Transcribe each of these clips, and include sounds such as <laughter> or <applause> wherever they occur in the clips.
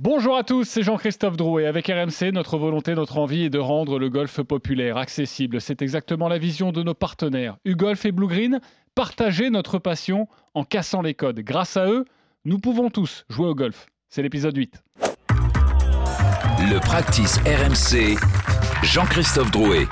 Bonjour à tous, c'est Jean-Christophe Drouet. Avec RMC, notre volonté, notre envie est de rendre le golf populaire, accessible. C'est exactement la vision de nos partenaires. U-Golf et Blue Green, partager notre passion en cassant les codes. Grâce à eux, nous pouvons tous jouer au golf. C'est l'épisode 8. Le practice RMC, Jean-Christophe Drouet.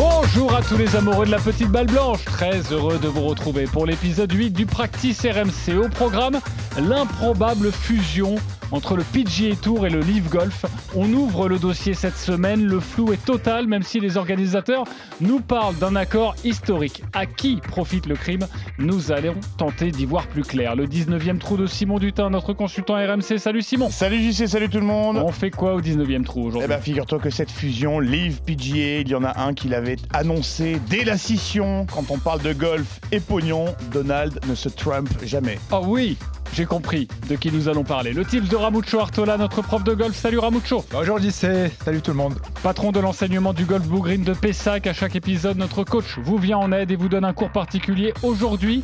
Bonjour à tous les amoureux de la petite balle blanche, très heureux de vous retrouver pour l'épisode 8 du Practice RMC. Au programme, l'improbable fusion entre le PGA Tour et le Live Golf. On ouvre le dossier cette semaine, le flou est total même si les organisateurs nous parlent d'un accord historique. À qui profite le crime? Nous allons tenter d'y voir plus clair. Le 19e trou de Simon Dutin, notre consultant RMC. Salut Simon Salut JC, salut tout le monde On fait quoi au 19e trou aujourd'hui? Eh ben figure-toi que cette fusion Live PGA, il y en a un qui l'avait annoncé dès la scission. Quand on parle de golf et pognon, Donald ne se trumpe jamais. Oh oui j'ai compris de qui nous allons parler. Le tips de Ramucho Artola, notre prof de golf. Salut Ramucho. Bonjour JC, salut tout le monde. Patron de l'enseignement du golf Blue Green de Pessac. À chaque épisode, notre coach vous vient en aide et vous donne un cours particulier. Aujourd'hui,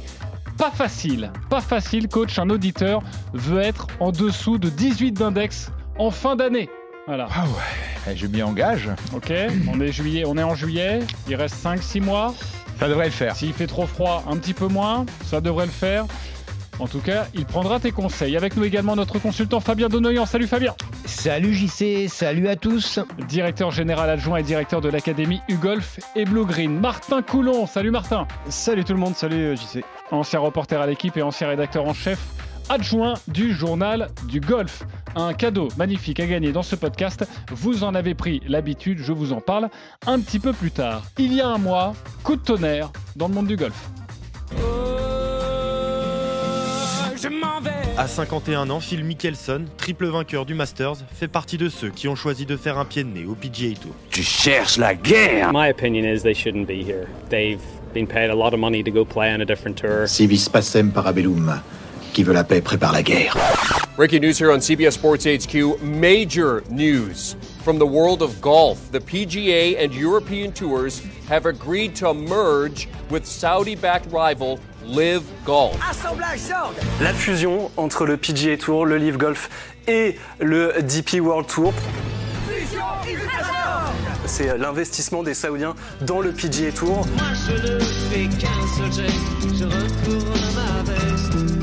pas facile. Pas facile, coach. Un auditeur veut être en dessous de 18 d'index en fin d'année. Voilà. Ah ouais, eh, je m'y engage. Ok, on est, juillet, on est en juillet, il reste 5-6 mois. Ça devrait le faire. S'il fait trop froid, un petit peu moins, ça devrait le faire. En tout cas, il prendra tes conseils. Avec nous également notre consultant Fabien Donoyan. Salut Fabien. Salut JC, salut à tous. Directeur général adjoint et directeur de l'académie U-Golf et Blue Green. Martin Coulon. Salut Martin. Salut tout le monde, salut euh, JC. Ancien reporter à l'équipe et ancien rédacteur en chef adjoint du journal du golf. Un cadeau magnifique à gagner dans ce podcast. Vous en avez pris l'habitude, je vous en parle un petit peu plus tard. Il y a un mois, coup de tonnerre dans le monde du golf. À 51 ans, Phil Mickelson, triple vainqueur du Masters, fait partie de ceux qui ont choisi de faire un pied de nez au PGA Tour. Tu cherches la guerre My opinion is they shouldn't be here. They've been paid a lot of money to go play on a different tour. Civis pacem parabellum. Qui veut la paix prépare la guerre. Breaking news here on CBS Sports HQ. Major news from the world of golf. The PGA and European tours have agreed to merge with Saudi backed rival Live Golf. La fusion entre le PGA Tour, le Live Golf et le DP World Tour. C'est l'investissement des Saoudiens dans le PGA Tour. Moi je ne fais qu'un seul geste, je retourne ma veste,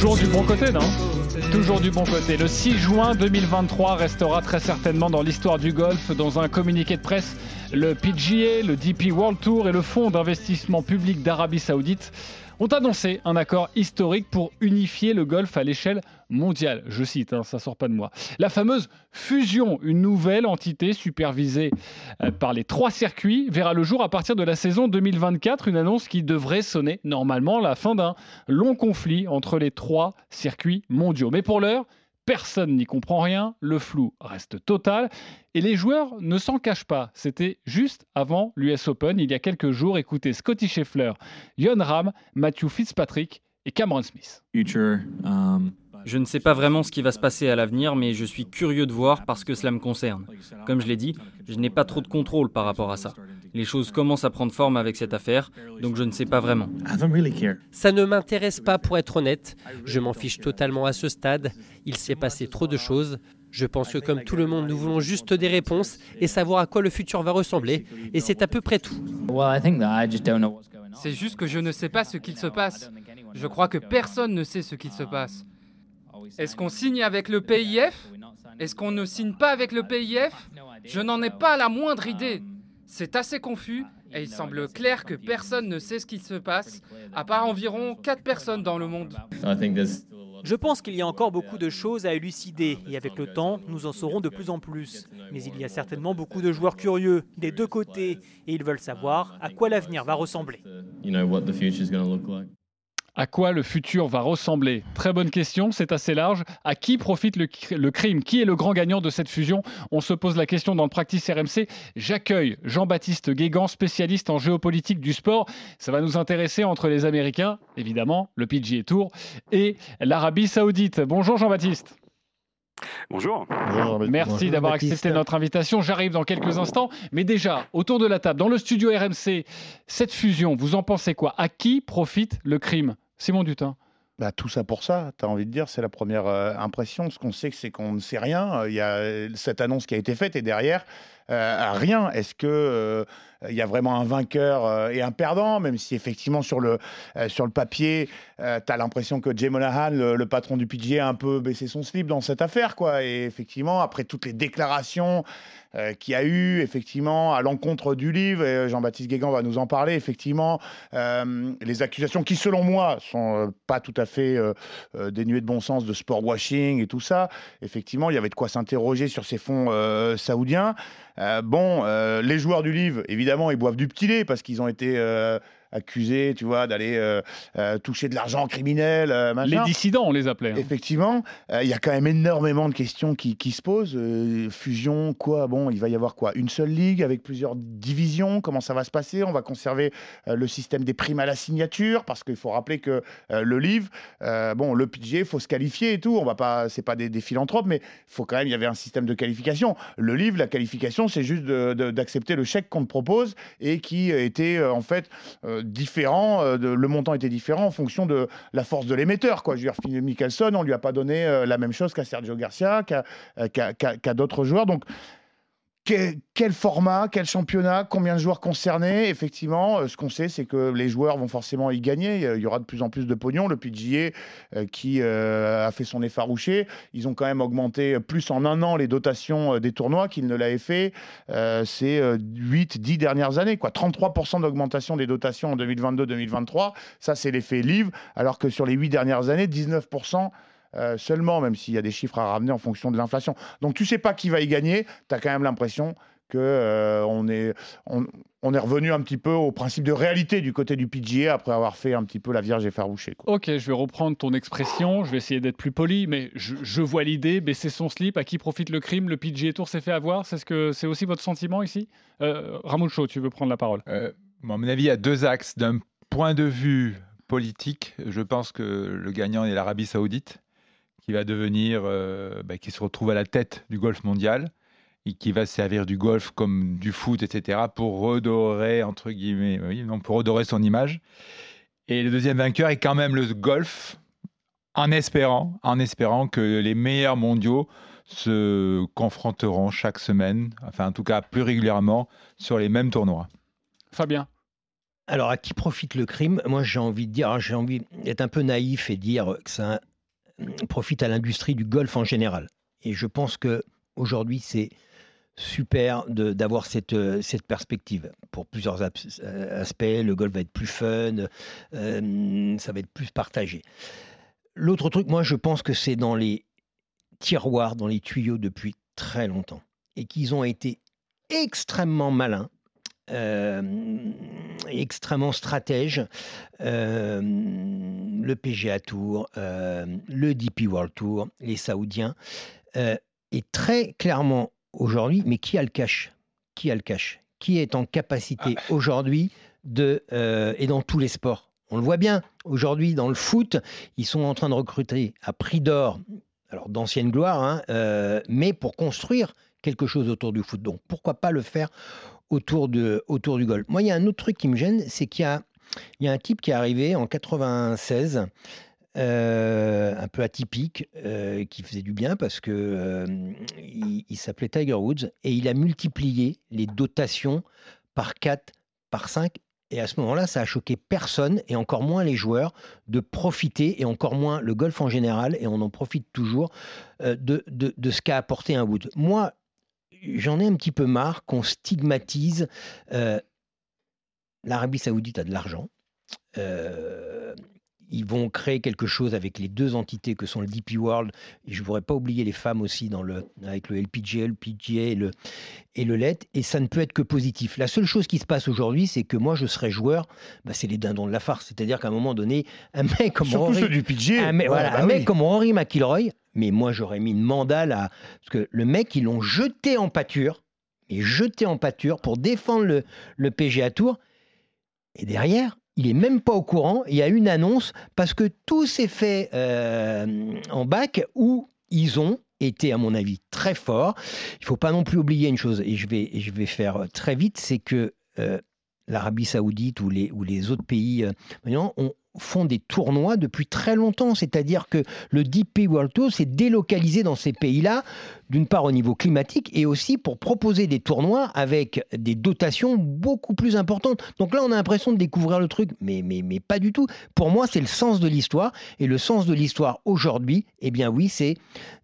Toujours du bon côté, non Toujours du bon côté. Le 6 juin 2023 restera très certainement dans l'histoire du golf. Dans un communiqué de presse, le PGA, le DP World Tour et le Fonds d'investissement public d'Arabie Saoudite ont annoncé un accord historique pour unifier le golf à l'échelle mondiale. Je cite, hein, ça sort pas de moi. La fameuse fusion, une nouvelle entité supervisée euh, par les trois circuits, verra le jour à partir de la saison 2024, une annonce qui devrait sonner normalement la fin d'un long conflit entre les trois circuits mondiaux. Mais pour l'heure, Personne n'y comprend rien, le flou reste total et les joueurs ne s'en cachent pas. C'était juste avant l'US Open, il y a quelques jours. Écoutez Scotty Scheffler, Jon Ram, Matthew Fitzpatrick et Cameron Smith. Je ne sais pas vraiment ce qui va se passer à l'avenir, mais je suis curieux de voir parce que cela me concerne. Comme je l'ai dit, je n'ai pas trop de contrôle par rapport à ça. Les choses commencent à prendre forme avec cette affaire, donc je ne sais pas vraiment. Ça ne m'intéresse pas pour être honnête. Je m'en fiche totalement à ce stade. Il s'est passé trop de choses. Je pense que comme tout le monde, nous voulons juste des réponses et savoir à quoi le futur va ressembler. Et c'est à peu près tout. C'est juste que je ne sais pas ce qu'il se passe. Je crois que personne ne sait ce qu'il se passe. Est-ce qu'on signe avec le PIF Est-ce qu'on ne signe pas avec le PIF Je n'en ai pas la moindre idée. C'est assez confus et il semble clair que personne ne sait ce qu'il se passe, à part environ 4 personnes dans le monde. Je pense qu'il y a encore beaucoup de choses à élucider et avec le temps, nous en saurons de plus en plus. Mais il y a certainement beaucoup de joueurs curieux des deux côtés et ils veulent savoir à quoi l'avenir va ressembler. À quoi le futur va ressembler? Très bonne question, c'est assez large. À qui profite le, le, crime? Qui est le grand gagnant de cette fusion? On se pose la question dans le Practice RMC. J'accueille Jean-Baptiste Guégan, spécialiste en géopolitique du sport. Ça va nous intéresser entre les Américains, évidemment, le PGA Tour, et l'Arabie Saoudite. Bonjour Jean-Baptiste. Bonjour. Merci d'avoir accepté notre invitation. J'arrive dans quelques instants. Mais déjà, autour de la table, dans le studio RMC, cette fusion, vous en pensez quoi? À qui profite le crime? Simon Dutin Bah, tout ça pour ça, tu as envie de dire, c'est la première euh, impression. Ce qu'on sait, c'est qu'on ne sait rien. Il y a cette annonce qui a été faite et derrière, euh, rien. Est-ce que euh, il y a vraiment un vainqueur euh, et un perdant, même si effectivement sur le, euh, sur le papier, tu as l'impression que Jay Monahan, le, le patron du PGA, a un peu baissé son slip dans cette affaire. Quoi. Et effectivement, après toutes les déclarations euh, qu'il y a eu, effectivement, à l'encontre du livre, et Jean-Baptiste Guégan va nous en parler, effectivement, euh, les accusations qui, selon moi, sont euh, pas tout à fait euh, euh, dénuées de bon sens, de sport washing et tout ça. Effectivement, il y avait de quoi s'interroger sur ces fonds euh, saoudiens. Euh, bon, euh, les joueurs du livre, évidemment, ils boivent du petit lait parce qu'ils ont été euh, accusés, tu vois, d'aller euh, euh, toucher de l'argent criminel. euh. Les dissidents, on les appelait. hein. Effectivement, il y a quand même énormément de questions qui, qui se posent. Fusion, quoi Bon, il va y avoir quoi Une seule ligue avec plusieurs divisions? Comment ça va se passer? On va conserver le système des primes à la signature? Parce qu'il faut rappeler que le livre, bon, le il faut se qualifier et tout. On va pas, c'est pas des, des philanthropes, mais il faut quand même. Il y avait un système de qualification. Le livre, la qualification, c'est juste d'accepter le chèque qu'on te propose et qui était en fait différent. euh, le montant était différent en fonction de la force de l'émetteur. Quoi. Je veux dire, Mickelson, on lui a pas donné euh, la même chose qu'à Sergio Garcia, qu'à euh, d'autres joueurs. Donc, que- quel format, quel championnat, combien de joueurs concernés? Effectivement, euh, ce qu'on sait, c'est que les joueurs vont forcément y gagner. Il y aura de plus en plus de pognon. Le PGA, euh, qui euh, a fait son effarouché, ils ont quand même augmenté plus en un an les dotations des tournois qu'ils ne l'avaient fait ces 8-10 dernières années. Quoi. 33% d'augmentation des dotations en 2022-2023. Ça, c'est l'effet livre. Alors que sur les 8 dernières années, 19% euh, seulement, même s'il y a des chiffres à ramener en fonction de l'inflation. Donc tu sais pas qui va y gagner, tu as quand même l'impression que euh, on, est, on, on est revenu un petit peu au principe de réalité du côté du PGA après avoir fait un petit peu la vierge effarouchée. Quoi. Ok, je vais reprendre ton expression, je vais essayer d'être plus poli, mais je, je vois l'idée, baisser son slip, à qui profite le crime, le PGA Tour s'est fait avoir, c'est ce que c'est aussi votre sentiment ici? Euh, Ramoucho, tu veux prendre la parole Euh, bon, à mon avis, il y a deux axes. D'un point de vue politique, je pense que le gagnant est l'Arabie Saoudite, qui va devenir, euh, bah, qui se retrouve à la tête du golf mondial et qui va se servir du golf comme du foot, etc., pour redorer entre guillemets, oui, non, pour redorer son image. Et le deuxième vainqueur est quand même le golf, en espérant, en espérant que les meilleurs mondiaux se confronteront chaque semaine, enfin en tout cas plus régulièrement, sur les mêmes tournois. Fabien Alors, à qui profite le crime? Moi, j'ai envie de dire, j'ai envie d'être un peu naïf et dire que ça euh, profite à l'industrie du golf en général. Et je pense que aujourd'hui, c'est super d'avoir cette, euh, cette perspective pour plusieurs euh, aspects. Le golf va être plus fun, euh, ça va être plus partagé. L'autre truc, moi, je pense que c'est dans les tiroirs, dans les tuyaux depuis très longtemps et qu'ils ont été extrêmement malins extrêmement stratège. Euh, le PGA Tour, euh, le DP World Tour, les Saoudiens. Euh, et très clairement aujourd'hui, mais qui a le cash? Qui a le cash? Qui est en capacité aujourd'hui de. euh, et dans tous les sports? On le voit bien. Aujourd'hui, dans le foot, ils sont en train de recruter à prix d'or, alors d'ancienne gloire, hein, euh, mais pour construire quelque chose autour du foot. Donc pourquoi pas le faire autour, de, autour du golf. Moi, il y a un autre truc qui me gêne, c'est qu'il y a, il y a un type qui est arrivé en 96, euh, un peu atypique, euh, qui faisait du bien parce que euh, il, s'appelait Tiger Woods et il a multiplié les dotations par 4, par 5. Et à ce moment-là, ça a choqué personne, et encore moins les joueurs, de profiter, et encore moins le golf en général, et on en profite toujours, de, de, de ce qu'a apporté un Woods. Moi, j'en ai un petit peu marre qu'on stigmatise. euh, L'Arabie Saoudite a de l'argent. Euh, ils vont créer quelque chose avec les deux entités que sont le DP World. Et je ne voudrais pas oublier les femmes aussi dans le, avec le LPGA, le PGA et le, et le LED. Et ça ne peut être que positif. La seule chose qui se passe aujourd'hui, c'est que moi, je serais joueur. Bah, c'est les dindons de la farce. C'est-à-dire qu'à un moment donné, un mec comme Surtout Rory- ceux du PGA. un mec, Ouais, voilà, bah un mec oui. comme Rory McIlroy, mais moi j'aurais mis une mandale à. Parce que le mec, ils l'ont jeté en pâture, et jeté en pâture pour défendre le, le PGA Tour. Et derrière, il est même pas au courant. Il y a une annonce parce que tout s'est fait euh, en bac où ils ont été, à mon avis, très forts. Il faut pas non plus oublier une chose, et je vais, je vais faire très vite, c'est que euh, l'Arabie Saoudite ou les, ou les autres pays euh, font des tournois depuis très longtemps. C'est-à-dire que le DP World Tour s'est délocalisé dans ces pays-là, d'une part au niveau climatique et aussi pour proposer des tournois avec des dotations beaucoup plus importantes. Donc là, on a l'impression de découvrir le truc, mais, mais, mais pas du tout. Pour moi, c'est le sens de l'histoire. Et le sens de l'histoire aujourd'hui, eh bien oui, c'est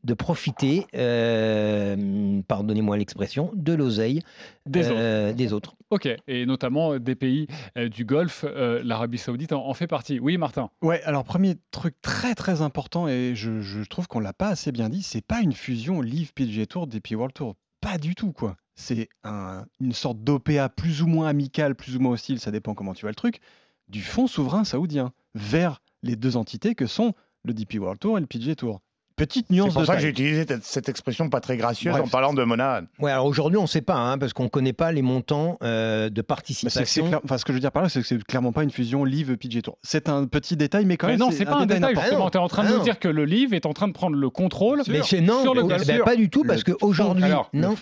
de profiter, euh, pardonnez-moi l'expression, de l'oseille Des euh, des autres. Ok, et notamment des pays euh, du Golfe, euh, l'Arabie Saoudite en, en fait partie. Oui, Martin. Ouais, alors premier truc très très important et je, je trouve qu'on l'a pas assez bien dit, c'est pas une fusion Live PGA Tour DP World Tour, pas du tout quoi. C'est un- une sorte d'OPA plus ou moins amical, plus ou moins hostile, ça dépend comment tu vois le truc, du fonds souverain saoudien vers les deux entités que sont le DP World Tour et le PGA Tour. Petite nuance C'est pour de ça que j'ai utilisé cette- expression pas très gracieuse Bref. en parlant de Monahan. Ouais, alors aujourd'hui, on ne sait pas, hein, parce qu'on ne connaît pas les montants euh, de Bah, c'est participation. c'est clair- enfin, ce que je veux dire par là, c'est que c'est clairement pas une fusion Live Tour. C'est un petit détail, mais quand Mais même. non, c'est pas un détail, justement. Tu es en train de Ah nous dire que le livre est en train de prendre le contrôle Mais c'est non, sur le golf. ben, pas du tout, parce qu'aujourd'hui,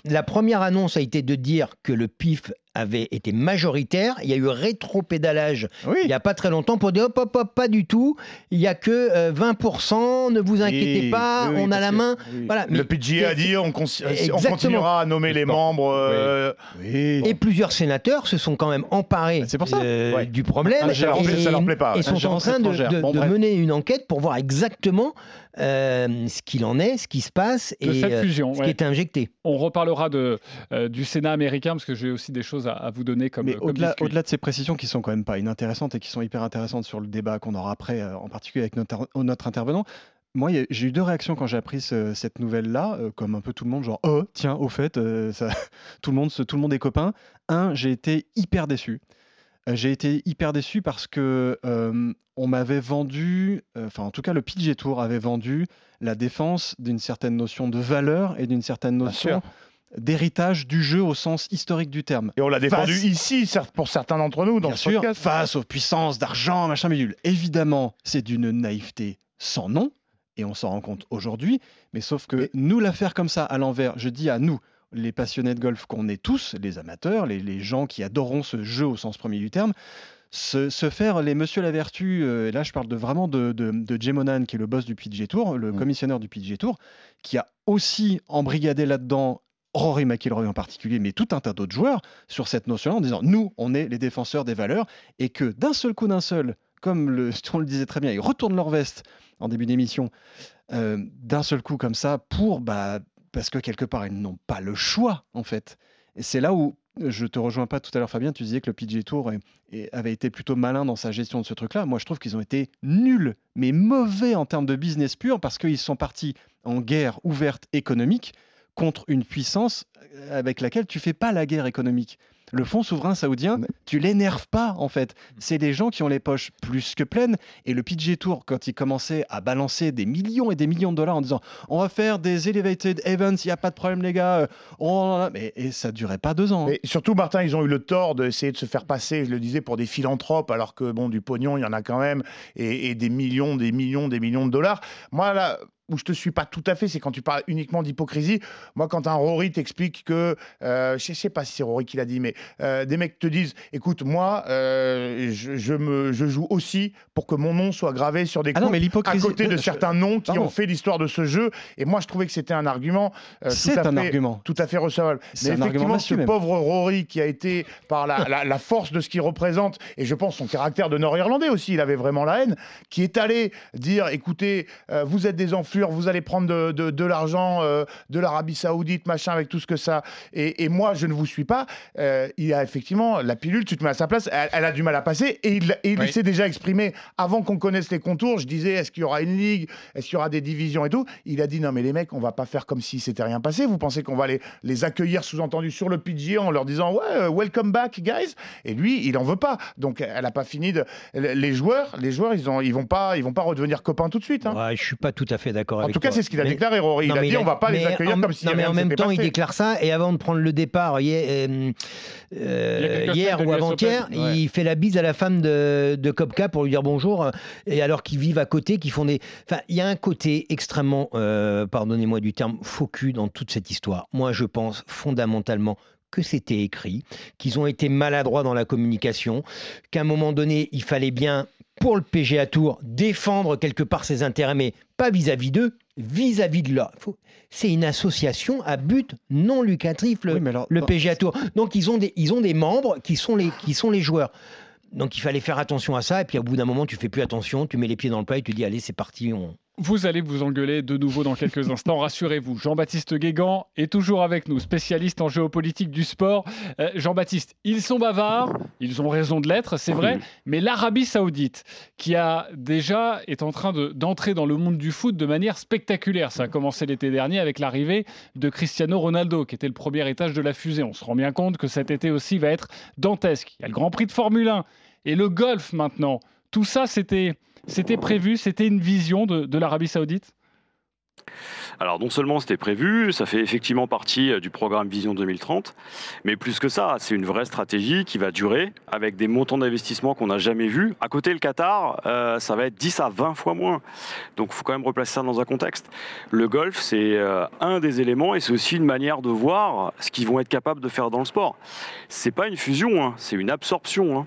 la première annonce a été de dire que le PIF avait été majoritaire. Il y a eu rétro-pédalage il n'y a pas très longtemps pour dire hop, hop, hop, pas du tout. Il n'y a que euh, 20%, ne vous inquiétez Oui, pas, oui, on a la main. Voilà, Le PGA a dit on, continuera à nommer les membres. euh, Et plusieurs sénateurs se sont quand même emparés euh, Ouais. du problème Ah, et, ça leur plaît pas, et sont en train de, étrangère. de- Bon, de bref. mener une enquête pour voir exactement euh, ce qu'il en est, ce qui se passe et cette euh, fusion. ce ouais. qui est injecté. On reparlera de, euh, du Sénat américain parce que j'ai aussi des choses à, à vous donner comme, Mais comme au-delà, de ces précisions qui sont quand même pas inintéressantes et qui sont hyper intéressantes sur le débat qu'on aura après, euh, en particulier avec notre, notre intervenant, moi j'ai eu deux réactions quand j'ai appris ce- cette nouvelle-là, euh, comme un peu tout le monde, genre oh tiens au fait euh, ça, <laughs> tout le monde tout le monde est copain. Un, j'ai été hyper déçu. Euh, J'ai été hyper déçu parce que euh, on m'avait vendu, euh, enfin en tout cas le PGA Tour avait vendu la défense d'une certaine notion de valeur et d'une certaine notion d'héritage du jeu au sens historique du terme. Et on l'a défendu Face- ici, certes, pour certains d'entre nous, dans Bien ce sûr, podcast. face aux puissances d'argent, machin bidule. Évidemment, c'est d'une naïveté sans nom, et on s'en rend compte aujourd'hui, mais sauf que nous la faire comme ça à l'envers, je dis à nous, les passionnés de golf qu'on est tous, les amateurs, les, les gens qui adoreront ce jeu au sens premier du terme, se, se faire les Monsieur la Vertu, euh, et là je parle de, vraiment de, de, de Jay Monahan, qui est le boss du PGA Tour, le commissionnaire du PGA Tour, qui a aussi embrigadé là-dedans Rory McIlroy en particulier, mais tout un tas d'autres joueurs sur cette notion-là en disant nous, on est les défenseurs des valeurs et que d'un seul coup, d'un seul, comme le, <laughs> on le disait très bien, ils retournent leur veste en début d'émission, euh, d'un seul coup comme ça, pour bah, parce que quelque part, ils n'ont pas le choix en fait. Et c'est là où je te rejoins pas tout à l'heure, Fabien. Tu disais que le PGA Tour avait été plutôt malin dans sa gestion de ce truc-là. Moi, je trouve qu'ils ont été nuls, mais mauvais en termes de business pur, parce qu'ils sont partis en guerre ouverte économique contre une puissance euh, avec laquelle tu fais pas la guerre économique. Le fonds souverain saoudien, tu l'énerves pas en fait. C'est des gens qui ont les poches plus que pleines. Et le PGA Tour, quand il commençait à balancer des millions et des millions de dollars en disant on va faire des elevated events, il n'y a pas de problème les gars, euh, on... mais et ça durait pas deux ans. hein. Mais surtout, Martin, ils ont eu le tort d'essayer de se faire passer, je le disais, pour des philanthropes, alors que bon, du pognon, il y en a quand même, et, et des millions, des millions, des millions de dollars. Moi, là où je te suis pas tout à fait, c'est quand tu parles uniquement d'hypocrisie. Moi, quand un Rory t'explique que, euh, je sais pas si c'est Rory qui l'a dit, mais euh, des mecs te disent, écoute, moi, euh, je, je me, je joue aussi pour que mon nom soit gravé sur des Ah non, mais à l'hypocrisie- côté de je- certains noms qui Pardon. ont fait l'histoire de ce jeu. Et moi, je trouvais que c'était un argument euh, C'est un fait- argument. tout à fait recevable. C'est Mais effectivement, ce même. pauvre Rory qui a été par la, la- la force de ce qu'il représente et je pense son caractère de Nord-Irlandais aussi, il avait vraiment la haine, qui est allé dire écoutez, euh, vous êtes des enflures, vous allez prendre de, de- de l'argent euh, de l'Arabie Saoudite, machin, avec tout ce que ça. Et, et moi, je ne vous suis pas. Euh, il a effectivement la pilule, tu te mets à sa place, elle, elle a du mal à passer et il, et il Oui. s'est déjà exprimé avant qu'on connaisse les contours. Je disais est-ce qu'il y aura une ligue, est-ce qu'il y aura des divisions et tout? Il a dit non, mais les mecs, on va pas faire comme si s'était rien passé. Vous pensez qu'on va les, les accueillir sous-entendu sur le PGA en leur disant ouais, euh, welcome back, guys? Et lui, il en veut pas. Donc elle a pas fini de. Les joueurs, les joueurs, ils ont, ils vont pas, ils vont pas redevenir copains tout de suite. hein. Ouais, je suis pas tout à fait d'accord En avec tout cas, c'est ce qu'il a Mais- déclaré, Rory. Non, il a dit on va pas les accueillir en- comme si Non, mais en même temps, il déclare ça et avant de prendre le départ, hier, euh, euh, hier ou avant-hier, ouais. il fait la bise à la femme de, de Kopka pour lui dire bonjour. Et alors qu'ils vivent à côté, qu'ils font des. Enfin, il y a un côté extrêmement, euh, pardonnez-moi du terme, faux cul dans toute cette histoire. Moi, je pense fondamentalement que c'était écrit, qu'ils ont été maladroits dans la communication, qu'à un moment donné, il fallait bien pour le PGA Tour défendre quelque part ses intérêts, mais pas vis-à-vis d'eux, vis-à-vis de faut- C'est une association à but non lucratif, le, Oui, alors, le PGA Tour. Donc ils ont, des, ils ont des membres qui sont, les, qui sont les joueurs. Donc il fallait faire attention à ça, et puis au bout d'un moment, tu fais plus attention, tu mets les pieds dans le plat et tu dis allez, c'est parti, on, Vous allez vous engueuler de nouveau dans quelques instants, rassurez-vous. Jean-Baptiste Guégan est toujours avec nous, spécialiste en géopolitique du sport. Euh, Jean-Baptiste, ils sont bavards, ils ont raison de l'être, c'est vrai, mais l'Arabie Saoudite, qui a déjà est en train de- d'entrer dans le monde du foot de manière spectaculaire. Ça a commencé l'été dernier avec l'arrivée de Cristiano Ronaldo, qui était le premier étage de la fusée. On se rend bien compte que cet été aussi va être dantesque. Il y a le Grand Prix de Formule 1 et le golf maintenant. Tout ça, c'était c'était prévu, c'était une vision de, l'Arabie Saoudite? Alors non seulement c'était prévu, ça fait effectivement partie euh, du programme Vision 2030, mais plus que ça, c'est une vraie stratégie qui va durer avec des montants d'investissement qu'on n'a jamais vus. À côté, le Qatar, euh, ça va être 10 à 20 fois moins. Donc il faut quand même replacer ça dans un contexte. Le golf, c'est euh, un des éléments et c'est aussi une manière de voir ce qu'ils vont être capables de faire dans le sport. C'est pas une fusion, hein, c'est une absorption. hein.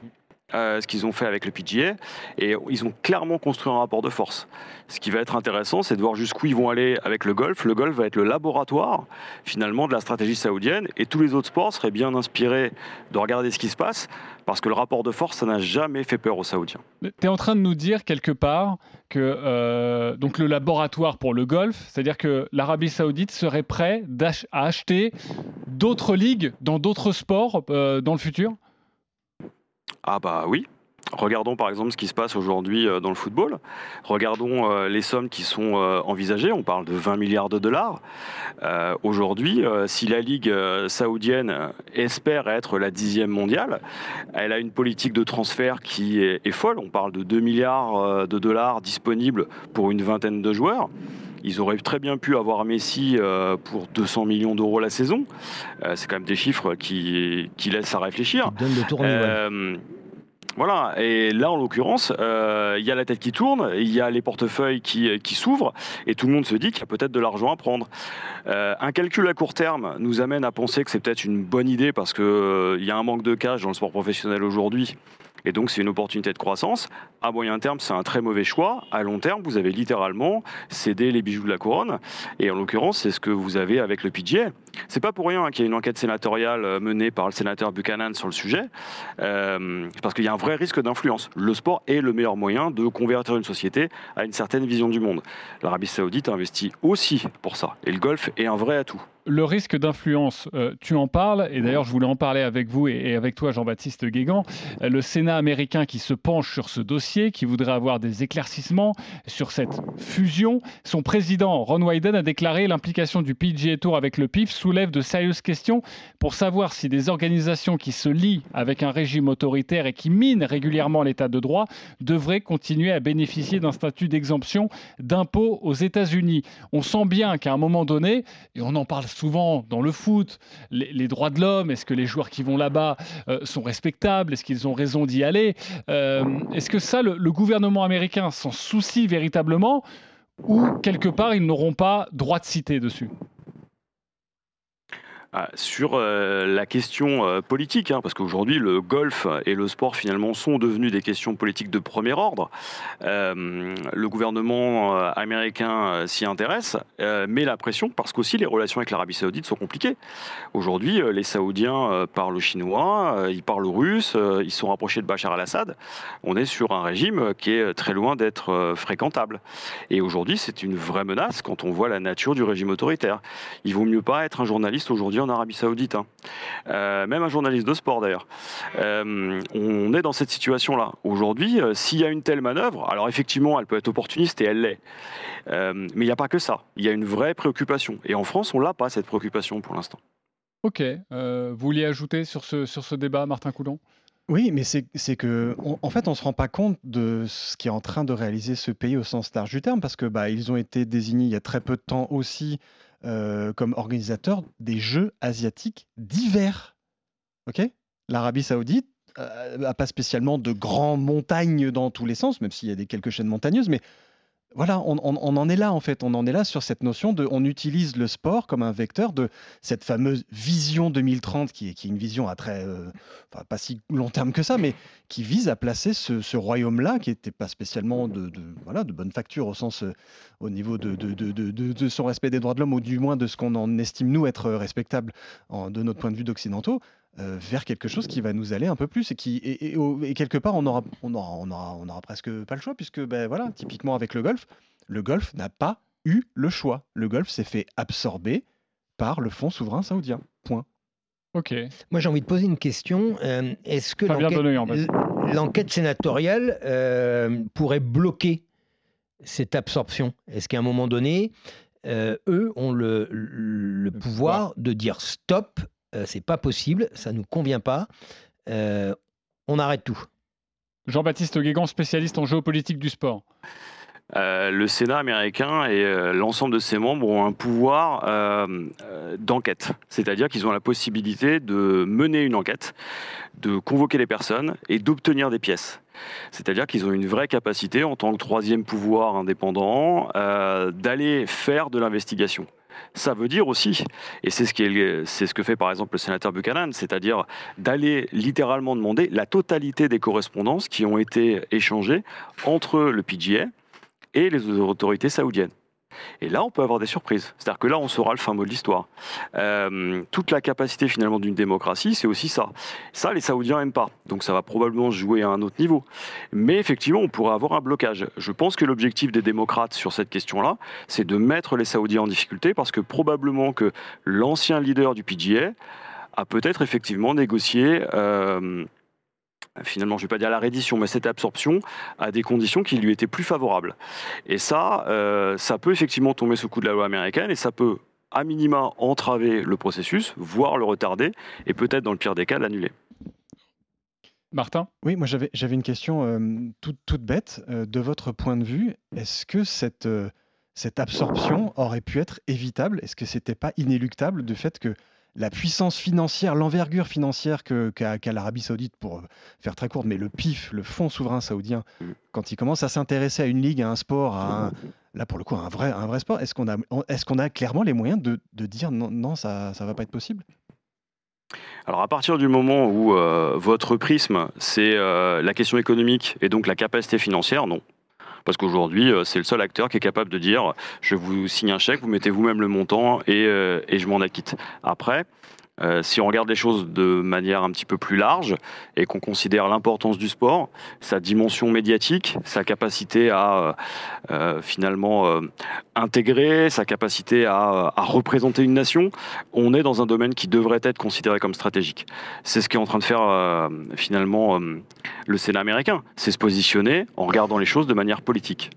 Euh, ce qu'ils ont fait avec le PGA et ils ont clairement construit un rapport de force. Ce qui va être intéressant, c'est de voir jusqu'où ils vont aller avec le golf. Le golf va être le laboratoire finalement de la stratégie saoudienne et tous les autres sports seraient bien inspirés de regarder ce qui se passe parce que le rapport de force, ça n'a jamais fait peur aux Saoudiens. Tu es en train de nous dire quelque part que euh, donc le laboratoire pour le golf, c'est-à-dire que l'Arabie Saoudite serait prêt à acheter d'autres ligues dans d'autres sports euh, dans le futur? Ah bah oui. Regardons par exemple ce qui se passe aujourd'hui euh, dans le football. Regardons euh, les sommes qui sont euh, envisagées. On parle de 20 milliards de dollars. Euh, aujourd'hui, si la Ligue saoudienne espère être la dixième mondiale, elle a une politique de transfert qui est, est folle. On parle de 2 milliards de dollars disponibles pour une vingtaine de joueurs. Ils auraient très bien pu avoir Messi pour 200 millions d'euros la saison. C'est quand même des chiffres qui, qui laissent à réfléchir. donne le tournis, ouais. Euh, voilà, et là en l'occurrence, euh, il y a la tête qui tourne, il y a les portefeuilles qui, qui s'ouvrent, et tout le monde se dit qu'il y a peut-être de l'argent à prendre. Euh, un calcul à court terme nous amène à penser que c'est peut-être une bonne idée parce qu'il y a un manque de cash dans le sport professionnel aujourd'hui. Et donc, c'est une opportunité de croissance. À moyen terme, c'est un très mauvais choix. À long terme, vous avez littéralement cédé les bijoux de la couronne. Et en l'occurrence, c'est ce que vous avez avec le PGA. C'est pas pour rien hein, qu'il y ait une enquête sénatoriale euh, menée par le sénateur Buchanan sur le sujet, euh, parce qu'il y a un vrai risque d'influence. Le sport est le meilleur moyen de convertir une société à une certaine vision du monde. L'Arabie Saoudite investit aussi pour ça. Et le golf est un vrai atout. Le risque d'influence, euh, tu en parles, et d'ailleurs je voulais en parler avec vous et, avec toi Jean-Baptiste Guégan, Euh, le Sénat américain qui se penche sur ce dossier, qui voudrait avoir des éclaircissements sur cette fusion. Son président, Ron Wyden, a déclaré l'implication du PGA Tour avec le PIF soulève de sérieuses questions pour savoir si des organisations qui se lient avec un régime autoritaire et qui minent régulièrement l'état de droit devraient continuer à bénéficier d'un statut d'exemption d'impôt aux États-Unis. On sent bien qu'à un moment donné, et on en parle souvent dans le foot, les, droits de l'homme, est-ce que les joueurs qui vont là-bas euh, sont respectables Est-ce qu'ils ont raison d'y aller Euh, Est-ce que ça, le gouvernement américain s'en soucie véritablement ou quelque part ils n'auront pas droit de citer dessus? Ah, Sur euh, la question euh, politique, hein, parce qu'aujourd'hui le golf et le sport finalement sont devenus des questions politiques de premier ordre. Euh, le gouvernement américain s'y intéresse, met la pression parce qu'aussi les relations avec l'Arabie Saoudite sont compliquées. Aujourd'hui, les Saoudiens parlent chinois, ils parlent russe, ils sont rapprochés de Bachar al-Assad. On est sur un régime qui est très loin d'être fréquentable. Et aujourd'hui, c'est une vraie menace quand on voit la nature du régime autoritaire. Il vaut mieux pas être un journaliste aujourd'hui en Arabie Saoudite, hein. Euh, même un journaliste de sport d'ailleurs. Euh, on est dans cette situation-là. Aujourd'hui, euh, s'il y a une telle manœuvre, alors effectivement, elle peut être opportuniste et elle l'est. Euh, mais il n'y a pas que ça. Il y a une vraie préoccupation. Et en France, on l'a pas cette préoccupation pour l'instant. Ok, euh, vous vouliez ajouter sur ce, sur ce débat, Martin Coulon? Oui, mais c'est c'est que, on- en fait, on ne se rend pas compte de ce qui est en train de réaliser ce pays au sens large du terme, parce que bah, ils ont été désignés il y a très peu de temps aussi euh, comme organisateurs des Jeux asiatiques d'hiver. Ok? L'Arabie Saoudite n'a pas spécialement de grandes montagnes dans tous les sens, même s'il y a des quelques chaînes montagneuses, mais voilà, on, en est là en fait. On en est là sur cette notion de, on utilise le sport comme un vecteur de cette fameuse vision 2030 qui est, qui est une vision à très, euh, enfin, pas si long terme que ça, mais qui vise à placer ce, royaume-là, qui n'était pas spécialement de, voilà, de bonne facture au sens, euh, au niveau de- de- de son respect des droits de l'homme, ou du moins de ce qu'on en estime nous être respectable en- de notre point de vue d'occidentaux. Euh, vers quelque chose qui va nous aller un peu plus et qui et, et- au- et quelque part on aura on aura, on aura on aura presque pas le choix puisque ben voilà typiquement avec le golf le golf n'a pas eu le choix. Le golf s'est fait absorber par le fonds souverain saoudien. Point. Ok. Moi, j'ai envie de poser une question. Euh, Est-ce que l'enquête- sénatoriale euh, pourrait bloquer cette absorption? Est-ce qu'à un moment donné, euh, eux ont le, le pouvoir. de dire stop, euh, c'est pas possible, ça nous convient pas, euh, on arrête tout Jean-Baptiste Guégan, spécialiste en géopolitique du sport. Euh, le Sénat américain et euh, l'ensemble de ses membres ont un pouvoir euh, euh, d'enquête. C'est-à-dire qu'ils ont la possibilité de mener une enquête, de convoquer les personnes et d'obtenir des pièces. C'est-à-dire qu'ils ont une vraie capacité, en tant que troisième pouvoir indépendant, euh, d'aller faire de l'investigation. Ça veut dire aussi, et c'est ce, que fait par exemple le sénateur Buchanan, c'est-à-dire d'aller littéralement demander la totalité des correspondances qui ont été échangées entre le PGA et les autorités saoudiennes. Et là, on peut avoir des surprises. C'est-à-dire que là, on saura le fin mot de l'histoire. Euh, toute la capacité finalement d'une démocratie, c'est aussi ça. Ça, les Saoudiens n'aiment pas. Donc ça va probablement jouer à un autre niveau. Mais effectivement, on pourrait avoir un blocage. Je pense que l'objectif des démocrates sur cette question-là, c'est de mettre les Saoudiens en difficulté parce que probablement que l'ancien leader du PGA a peut-être effectivement négocié. euh, finalement, je ne vais pas dire la reddition, mais cette absorption à des conditions qui lui étaient plus favorables. Et ça, euh, ça peut effectivement tomber sous le coup de la loi américaine et ça peut, à minima, entraver le processus, voire le retarder et peut-être, dans le pire des cas, l'annuler. Martin? Oui, moi j'avais j'avais une question euh, toute, toute bête. Euh, de votre point de vue, est-ce que cette, euh, cette absorption aurait pu être évitable? Est-ce que c'était pas inéluctable du fait que la puissance financière, l'envergure financière qu'a l'Arabie Saoudite, pour euh, faire très court, mais le PIF, le Fonds souverain saoudien, quand il commence à s'intéresser à une ligue, à un sport, à un- là pour le coup à un vrai, un vrai sport, est-ce qu'on a, est qu'on a clairement les moyens de, de dire non, non ça ne va pas être possible? Alors à partir du moment où euh, votre prisme, c'est euh, la question économique et donc la capacité financière, non. Parce qu'aujourd'hui, euh, c'est le seul acteur qui est capable de dire je vous signe un chèque, vous mettez vous-même le montant et, euh, et je m'en acquitte. Après, euh, si on regarde les choses de manière un petit peu plus large et qu'on considère l'importance du sport, sa dimension médiatique, sa capacité à euh, euh, finalement intégrer, sa capacité à, à représenter une nation, on est dans un domaine qui devrait être considéré comme stratégique. C'est ce qu'est en train de faire finalement le Sénat américain, c'est se positionner en regardant les choses de manière politique.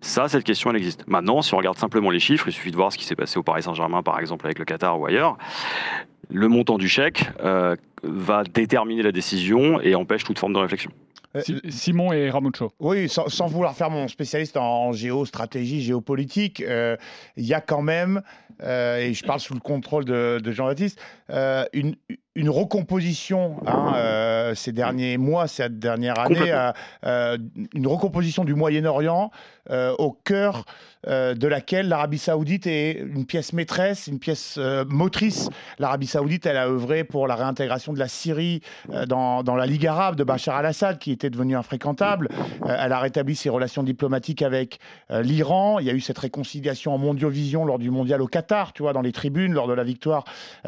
Ça, cette question, elle existe. Maintenant, si on regarde simplement les chiffres, il suffit de voir ce qui s'est passé au Paris Saint-Germain, par exemple, avec le Qatar ou ailleurs. Le montant du chèque euh, va déterminer la décision et empêche toute forme de réflexion. Si- Simon et Ramucho. Oui, sans, sans vouloir faire mon spécialiste en géostratégie, géopolitique, euh, il y a quand même, euh, et je parle sous le contrôle de, de Jean-Baptiste, euh, une, une recomposition hein, euh, ces derniers mois, cette dernière année, euh, euh, une recomposition du Moyen-Orient euh, au cœur euh, de laquelle l'Arabie Saoudite est une pièce maîtresse, une pièce motrice. L'Arabie Saoudite, elle a œuvré pour la réintégration de la Syrie dans, dans la Ligue arabe de Bachar al-Assad, qui était devenue infréquentable. Euh, elle a rétabli ses relations diplomatiques avec l'Iran. Il y a eu cette réconciliation en mondiovision lors du mondial au Qatar, tu vois, dans les tribunes, lors de la victoire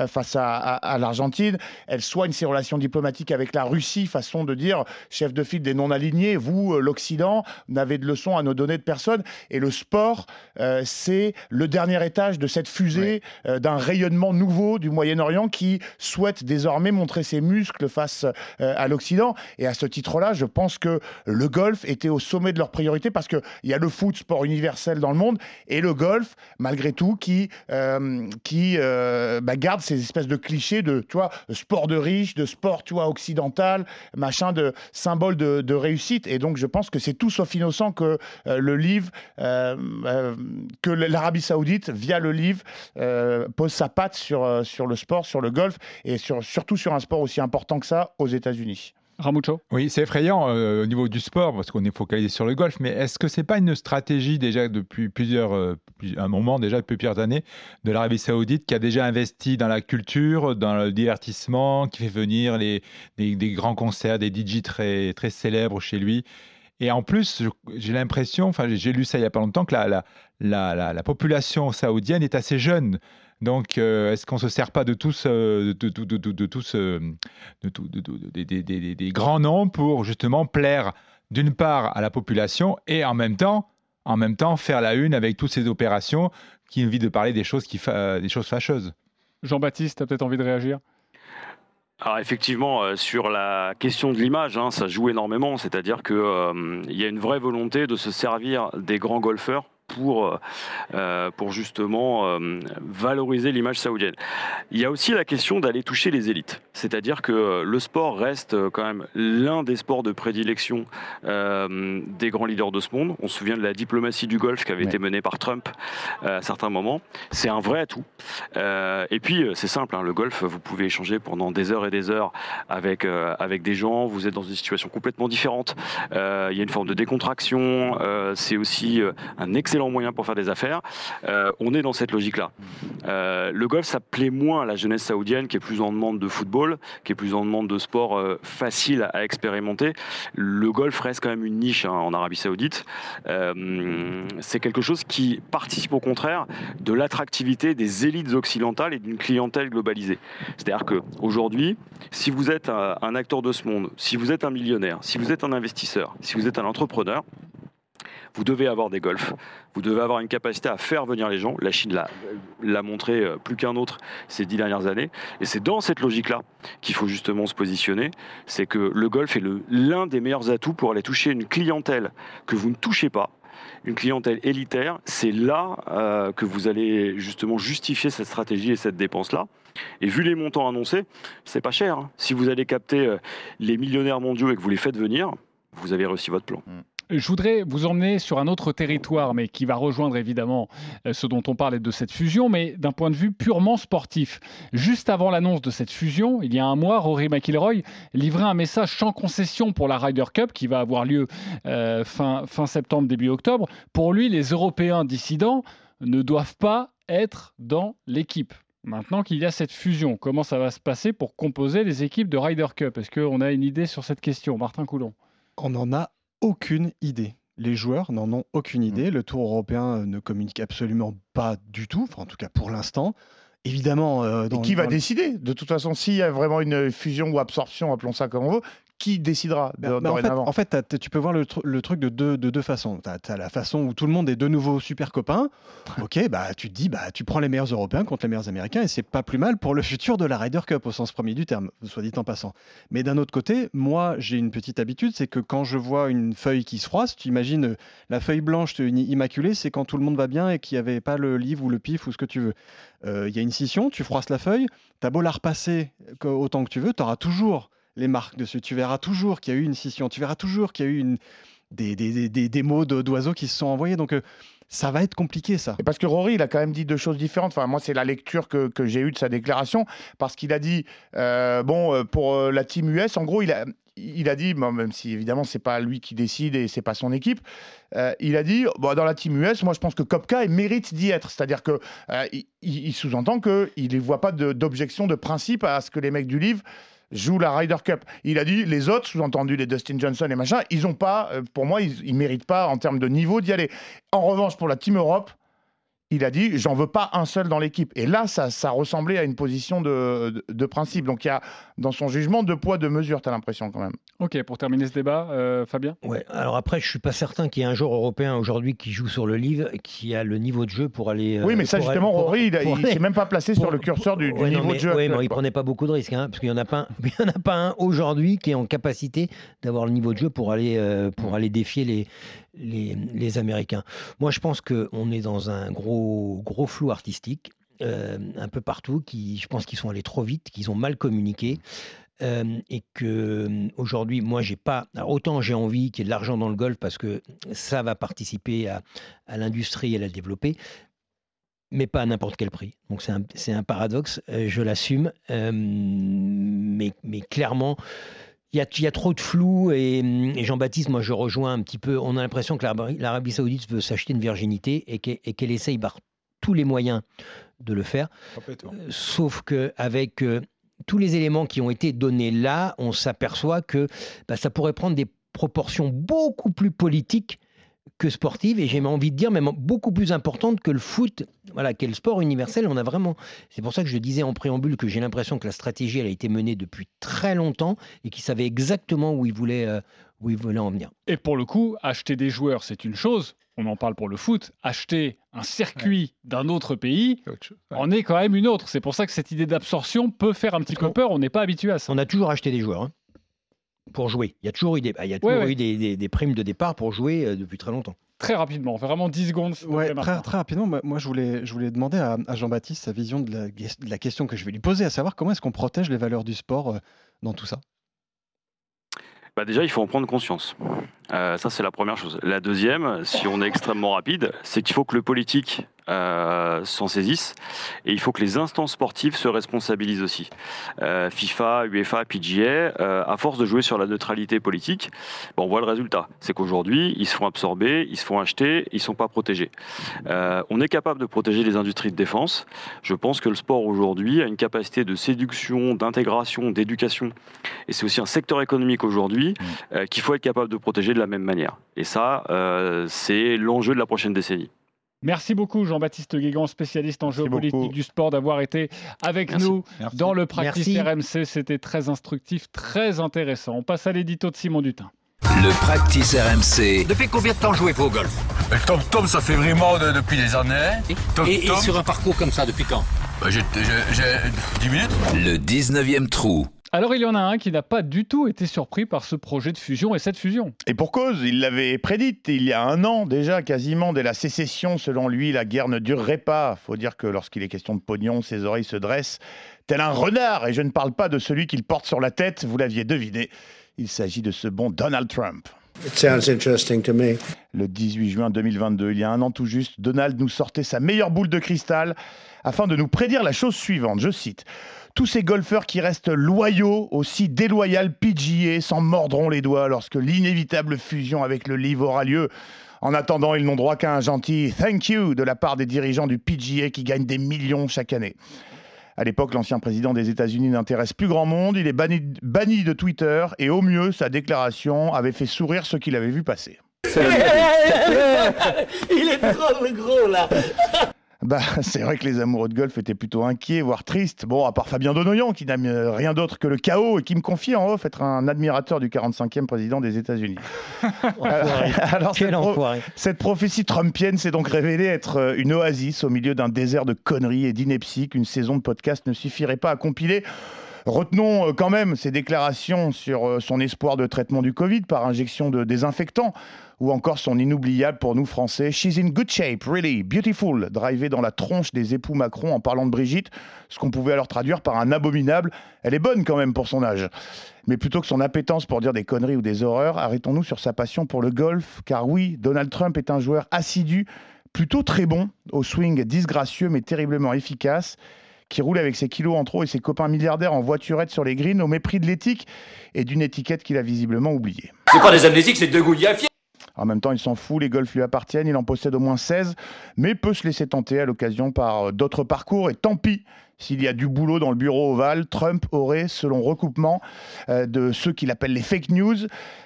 face à, à- à l'Argentine. Elle soigne ses relations diplomatiques avec la Russie, façon de dire, chef de file des non-alignés, vous, euh, l'Occident, n'avez de leçons à nos donner de personne. Et le sport, euh, c'est le dernier étage de cette fusée euh, d'un rayonnement nouveau du Moyen-Orient qui souhaite désormais montrer ses muscles face euh, à l'Occident. Et à ce titre-là, je pense que le golf était au sommet de leurs priorités parce qu'il y a le foot, sport universel dans le monde, et le golf, malgré tout, qui, qui bah, garde ces espèces de clichés de tu vois, sport de riche, de sport tu vois, occidental, machin, de symbole de, réussite. Et donc, je pense que c'est tout sauf innocent que euh, le livre, euh, euh, que l'Arabie Saoudite, via le livre, pose sa patte sur, sur le sport, sur le golf, et sur, surtout sur un sport aussi important que ça aux États-Unis. Oui, c'est effrayant euh, au niveau du sport parce qu'on est focalisé sur le golf, mais est-ce que c'est pas une stratégie déjà depuis plusieurs, euh, un moment déjà depuis plusieurs années de l'Arabie Saoudite qui a déjà investi dans la culture, dans le divertissement, qui fait venir les, des, grands concerts, des DJ très célèbres chez lui? Et en plus, j'ai l'impression, enfin j'ai- lu ça il y a pas longtemps, que la, la- la population saoudienne est assez jeune. Donc, euh, est-ce qu'on se sert pas de tous, euh, de, de, de, de, de tous, euh, de tout- de- de- de- des- grands noms pour justement plaire d'une part à la population et en même temps, en même temps faire la une avec toutes ces opérations qui évitent de parler des choses qui fa- des choses fâcheuses. Jean-Baptiste, tu as peut-être envie de réagir? Alors effectivement, euh, sur la question de l'image, hein, ça joue énormément. C'est-à-dire qu'il y a une vraie volonté de se servir des grands golfeurs pour, euh, euh, pour justement euh, valoriser l'image saoudienne. Il y a aussi la question d'aller toucher les élites. C'est-à-dire que le sport reste quand même l'un des sports de prédilection euh, des grands leaders de ce monde. On se souvient de la diplomatie du golf qui avait été menée par Trump à certains moments. C'est un vrai atout. Et puis, c'est simple, hein, le golf, vous pouvez échanger pendant des heures et des heures avec, avec des gens. Vous êtes dans une situation complètement différente. Il y a une forme de décontraction. C'est aussi un excellent moyen pour faire des affaires. Euh, on est dans cette logique-là. Euh, le golf, ça plaît moins à la jeunesse saoudienne qui est plus en demande de football, qui est plus en demande de sport euh, facile à expérimenter. Le golf reste quand même une niche hein, en Arabie Saoudite. Euh, c'est quelque chose qui participe au contraire de l'attractivité des élites occidentales et d'une clientèle globalisée. C'est-à-dire qu'aujourd'hui, si vous êtes un acteur de ce monde, si vous êtes un millionnaire, si vous êtes un investisseur, si vous êtes un entrepreneur, vous devez avoir des golfs, vous devez avoir une capacité à faire venir les gens. La Chine l'a- l'a montré euh, plus qu'un autre ces dix dernières années. Et c'est dans cette logique-là qu'il faut justement se positionner. C'est que le golf est l'un des meilleurs atouts pour aller toucher une clientèle que vous ne touchez pas. Une clientèle élitaire, c'est là euh, que vous allez justement justifier cette stratégie et cette dépense-là. Et vu les montants annoncés, c'est pas cher. hein. Si vous allez capter euh, les millionnaires mondiaux et que vous les faites venir, vous avez réussi votre plan. Je voudrais vous emmener sur un autre territoire, mais qui va rejoindre évidemment euh, ce dont on parlait de cette fusion, mais d'un point de vue purement sportif. Juste avant l'annonce de cette fusion, il y a un mois, Rory McIlroy livrait un message sans concession pour la Ryder Cup qui va avoir lieu euh, fin, fin septembre, début octobre. Pour lui, les Européens dissidents ne doivent pas être dans l'équipe. Maintenant qu'il y a cette fusion, comment ça va se passer pour composer les équipes de Ryder Cup? Est-ce qu'on a une idée sur cette question, Martin Coulon On n'en a aucune idée. Les joueurs n'en ont aucune idée. Le Tour européen euh, ne communique absolument pas du tout, enfin, en tout cas pour l'instant. Évidemment. euh, Et qui va dans- décider? De toute façon, s'il y a vraiment une fusion ou absorption, appelons ça comme on veut, qui décidera de- Bah, en fait, en fait, tu peux voir le, tru- le truc de deux, de deux façons. Tu as, la façon où tout le monde est de nouveau super copain. <laughs> Ok, bah, tu te dis, bah, tu prends les meilleurs Européens contre les meilleurs Américains et c'est pas plus mal pour le futur de la Ryder Cup au sens premier du terme, soit dit en passant. Mais d'un autre côté, moi, j'ai une petite habitude, c'est que quand je vois une feuille qui se froisse, tu imagines euh, la feuille blanche euh, immaculée, c'est quand tout le monde va bien et qu'il n'y avait pas le livre ou le pif ou ce que tu veux. Euh, Il y a une scission, tu froisses la feuille, t'as beau la repasser que- autant que tu veux, tu auras toujours les marques dessus. Tu verras toujours qu'il y a eu une scission. Tu verras toujours qu'il y a eu des, mots de- d'oiseaux qui se sont envoyés. Donc, euh, ça va être compliqué, ça. Et parce que Rory, il a quand même dit deux choses différentes. Enfin, moi, c'est la lecture que, j'ai eue de sa déclaration. Parce qu'il a dit, euh, bon, euh, pour la team US, en gros, il a, il a dit, même si évidemment, c'est pas lui qui décide et c'est pas son équipe, il a dit, dans la team US, moi, je pense que Kopka il mérite d'y être. C'est-à-dire que il, sous-entend qu'il ne voit pas de- d'objection de, principe à ce que les mecs du livre jouent la Ryder Cup. Il a dit les autres, sous-entendu les Dustin Johnson et machin, ils ont pas, euh, pour moi, ils, ils méritent pas en termes de niveau d'y aller. En revanche, pour la Team Europe, il a dit j'en veux pas un seul dans l'équipe. Et là, ça, ça ressemblait à une position de, de, de principe. Donc il y a dans son jugement deux poids, deux mesures, tu as l'impression quand même. Ok, pour terminer ce débat, euh, Fabien? Ouais, alors après, je suis pas certain qu'il y ait un joueur européen aujourd'hui qui joue sur le livre qui a le niveau de jeu pour aller. euh, oui, mais ça, justement, aller- pour- Rory, il, il aller- s'est même pas placé sur le curseur du, du Ouais, non, niveau mais, de jeu. actuel, mais il prenait pas beaucoup de risques, hein, parce qu'il y en a pas, un, <laughs> il y en a pas un aujourd'hui qui est en capacité d'avoir le niveau de jeu pour aller euh, pour aller défier les, les Américains. Moi, je pense que on est dans un gros gros flou artistique. euh, un peu partout, qui, je pense qu'ils sont allés trop vite, qu'ils ont mal communiqué, euh, et que euh, aujourd'hui, moi, j'ai pas. autant j'ai envie qu'il y ait de l'argent dans le golf parce que ça va participer à, l'industrie et à la développer, mais pas à n'importe quel prix. Donc c'est un, paradoxe, je l'assume, mais, mais clairement, il y, a, il y a trop de flou et, et Jean-Baptiste, moi je rejoins un petit peu. On a l'impression que l'Arabie Saoudite veut s'acheter une virginité et qu'elle essaye par tous les moyens de le faire. Euh, Sauf qu'avec tous les éléments qui ont été donnés là, on s'aperçoit que bah, ça pourrait prendre des proportions beaucoup plus politiques que sportives et j'ai envie de dire même beaucoup plus importantes que le foot, voilà, qui est le sport universel. On a vraiment, c'est pour ça que je disais en préambule que j'ai l'impression que la stratégie elle a été menée depuis très longtemps et qu'ils savaient exactement où ils voulaient, euh, où ils voulaient en venir. Et pour le coup, acheter des joueurs, c'est une chose. On en parle pour le foot. Acheter un circuit d'un autre pays en est quand même une autre. C'est pour ça que cette idée d'absorption peut faire un petit peu peur. On n'est pas habitué à ça. On a toujours acheté des joueurs hein, pour jouer. Il y a toujours eu des, il y a toujours Ouais, ouais. eu des, des- des primes de départ pour jouer euh, depuis très longtemps. Très rapidement, vraiment 10 secondes. Ouais, très, rapidement, moi, je, voulais, je voulais demander à, à Jean-Baptiste sa vision de la, de la question que je vais lui poser, à savoir comment est-ce qu'on protège les valeurs du sport euh, dans tout ça? Bah déjà, il faut en prendre conscience. Euh, ça, c'est la première chose. La deuxième, si on est extrêmement rapide, c'est qu'il faut que le politique euh, s'en saisisse et il faut que les instances sportives se responsabilisent aussi. Euh, FIFA, UEFA, PGA, euh, à force de jouer sur la neutralité politique, bon, on voit le résultat. C'est qu'aujourd'hui, ils se font absorber, ils se font acheter, ils ne sont pas protégés. Euh, on est capable de protéger les industries de défense. Je pense que le sport aujourd'hui a une capacité de séduction, d'intégration, d'éducation et c'est aussi un secteur économique aujourd'hui euh, qu'il faut être capable de protéger de la même manière. Et ça, c'est l'enjeu de la prochaine décennie. Merci beaucoup Jean-Baptiste Guégan, spécialiste en géopolitique beaucoup. du sport, d'avoir été avec Merci. nous Merci. dans le Practice Merci. RMC. C'était très instructif, très intéressant. On passe à l'édito de Simon Dutin. Le practice RMC. Depuis combien de temps jouez-vous au golf? Tom Tom, ça fait vraiment de- depuis des années. Tom et, sur un parcours comme ça, depuis quand? Bah, j'ai j'ai- j'ai 10 minutes. Le 19e trou. Alors il y en a un qui n'a pas du tout été surpris par ce projet de fusion et cette fusion. Et pour cause, il l'avait prédite il y a un an déjà, quasiment dès la sécession. Selon lui, la guerre ne durerait pas. Faut dire que lorsqu'il est question de pognon, ses oreilles se dressent tel un renard. Et je ne parle pas de celui qu'il porte sur la tête, vous l'aviez deviné. Il s'agit de ce bon Donald Trump. It sounds interesting to me. Le 18 juin 2022, il y a un an tout juste, Donald nous sortait sa meilleure boule de cristal afin de nous prédire la chose suivante. Je cite. Tous ces golfeurs qui restent loyaux, aussi déloyal PGA, s'en mordront les doigts lorsque l'inévitable fusion avec le livre aura lieu. En attendant, ils n'ont droit qu'à un gentil thank you de la part des dirigeants du PGA qui gagnent des millions chaque année. À l'époque, l'ancien président des États-Unis n'intéresse plus grand monde. Il est banni, de Twitter et au mieux, sa déclaration avait fait sourire ceux qui l'avaient vu passer. <laughs> Il est trop gros là. Bah, <laughs> c'est vrai que les amoureux de golf étaient plutôt inquiets, voire tristes. Bon, à part Fabien Donoyan, qui n'aime rien d'autre que le chaos et qui me confie en off être un admirateur du 45e président des États-Unis. <laughs> <laughs> Alors, Quel cette, pro- cette prophétie trumpienne s'est donc révélée être euh, une oasis au milieu d'un désert de conneries et d'inepties qu'une saison de podcast ne suffirait pas à compiler. Retenons euh, quand même ses déclarations sur euh, son espoir de traitement du Covid par injection de désinfectant ou encore son inoubliable pour nous Français She's in good shape, really, beautiful, drivé dans la tronche des époux Macron en parlant de Brigitte, ce qu'on pouvait alors traduire par un abominable. Elle est bonne quand même pour son âge. Mais plutôt que son appétence pour dire des conneries ou des horreurs, arrêtons-nous sur sa passion pour le golf, car oui, Donald Trump est un joueur assidu, plutôt très bon, au swing disgracieux mais terriblement efficace qui roule avec ses kilos en trop et ses copains milliardaires en voiturette sur les greens au mépris de l'éthique et d'une étiquette qu'il a visiblement oubliée. C'est pas des amnésiques, c'est deux En même temps, il s'en fout, les golfs lui appartiennent, il en possède au moins 16, mais peut se laisser tenter à l'occasion par euh, d'autres parcours. Et tant pis s'il y a du boulot dans le bureau ovale, Trump aurait, selon recoupement euh, de ceux qu'il appelle les fake news,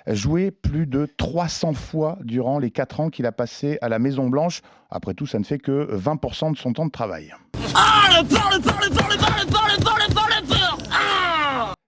joué plus de 300 fois durant les 4 ans qu'il a passé à la Maison-Blanche. Après tout, ça ne fait que 20% de son temps de travail. Ah,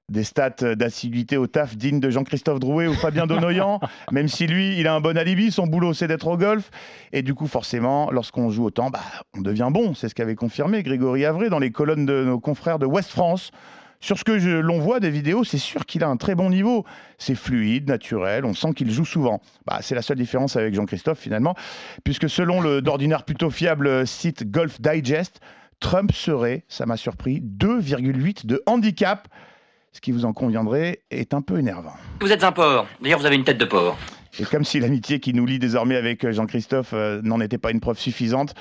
Des stats d'assiduité au taf dignes de Jean-Christophe Drouet ou Fabien Donoyan, <laughs> même si lui, il a un bon alibi, son boulot c'est d'être au golf. Et du coup, forcément, lorsqu'on joue autant, bah, on devient bon. C'est ce qu'avait confirmé Grégory Avray dans les colonnes de nos confrères de West France. Sur ce que l'on voit des vidéos, c'est sûr qu'il a un très bon niveau. C'est fluide, naturel, on sent qu'il joue souvent. Bah, c'est la seule différence avec Jean-Christophe finalement, puisque selon le d'ordinaire plutôt fiable site Golf Digest, Trump serait, ça m'a surpris, 2,8 de handicap. Ce qui vous en conviendrait est un peu énervant. Vous êtes un porc. D'ailleurs, vous avez une tête de porc. Et comme si l'amitié qui nous lie désormais avec euh, Jean-Christophe euh, n'en était pas une preuve suffisante,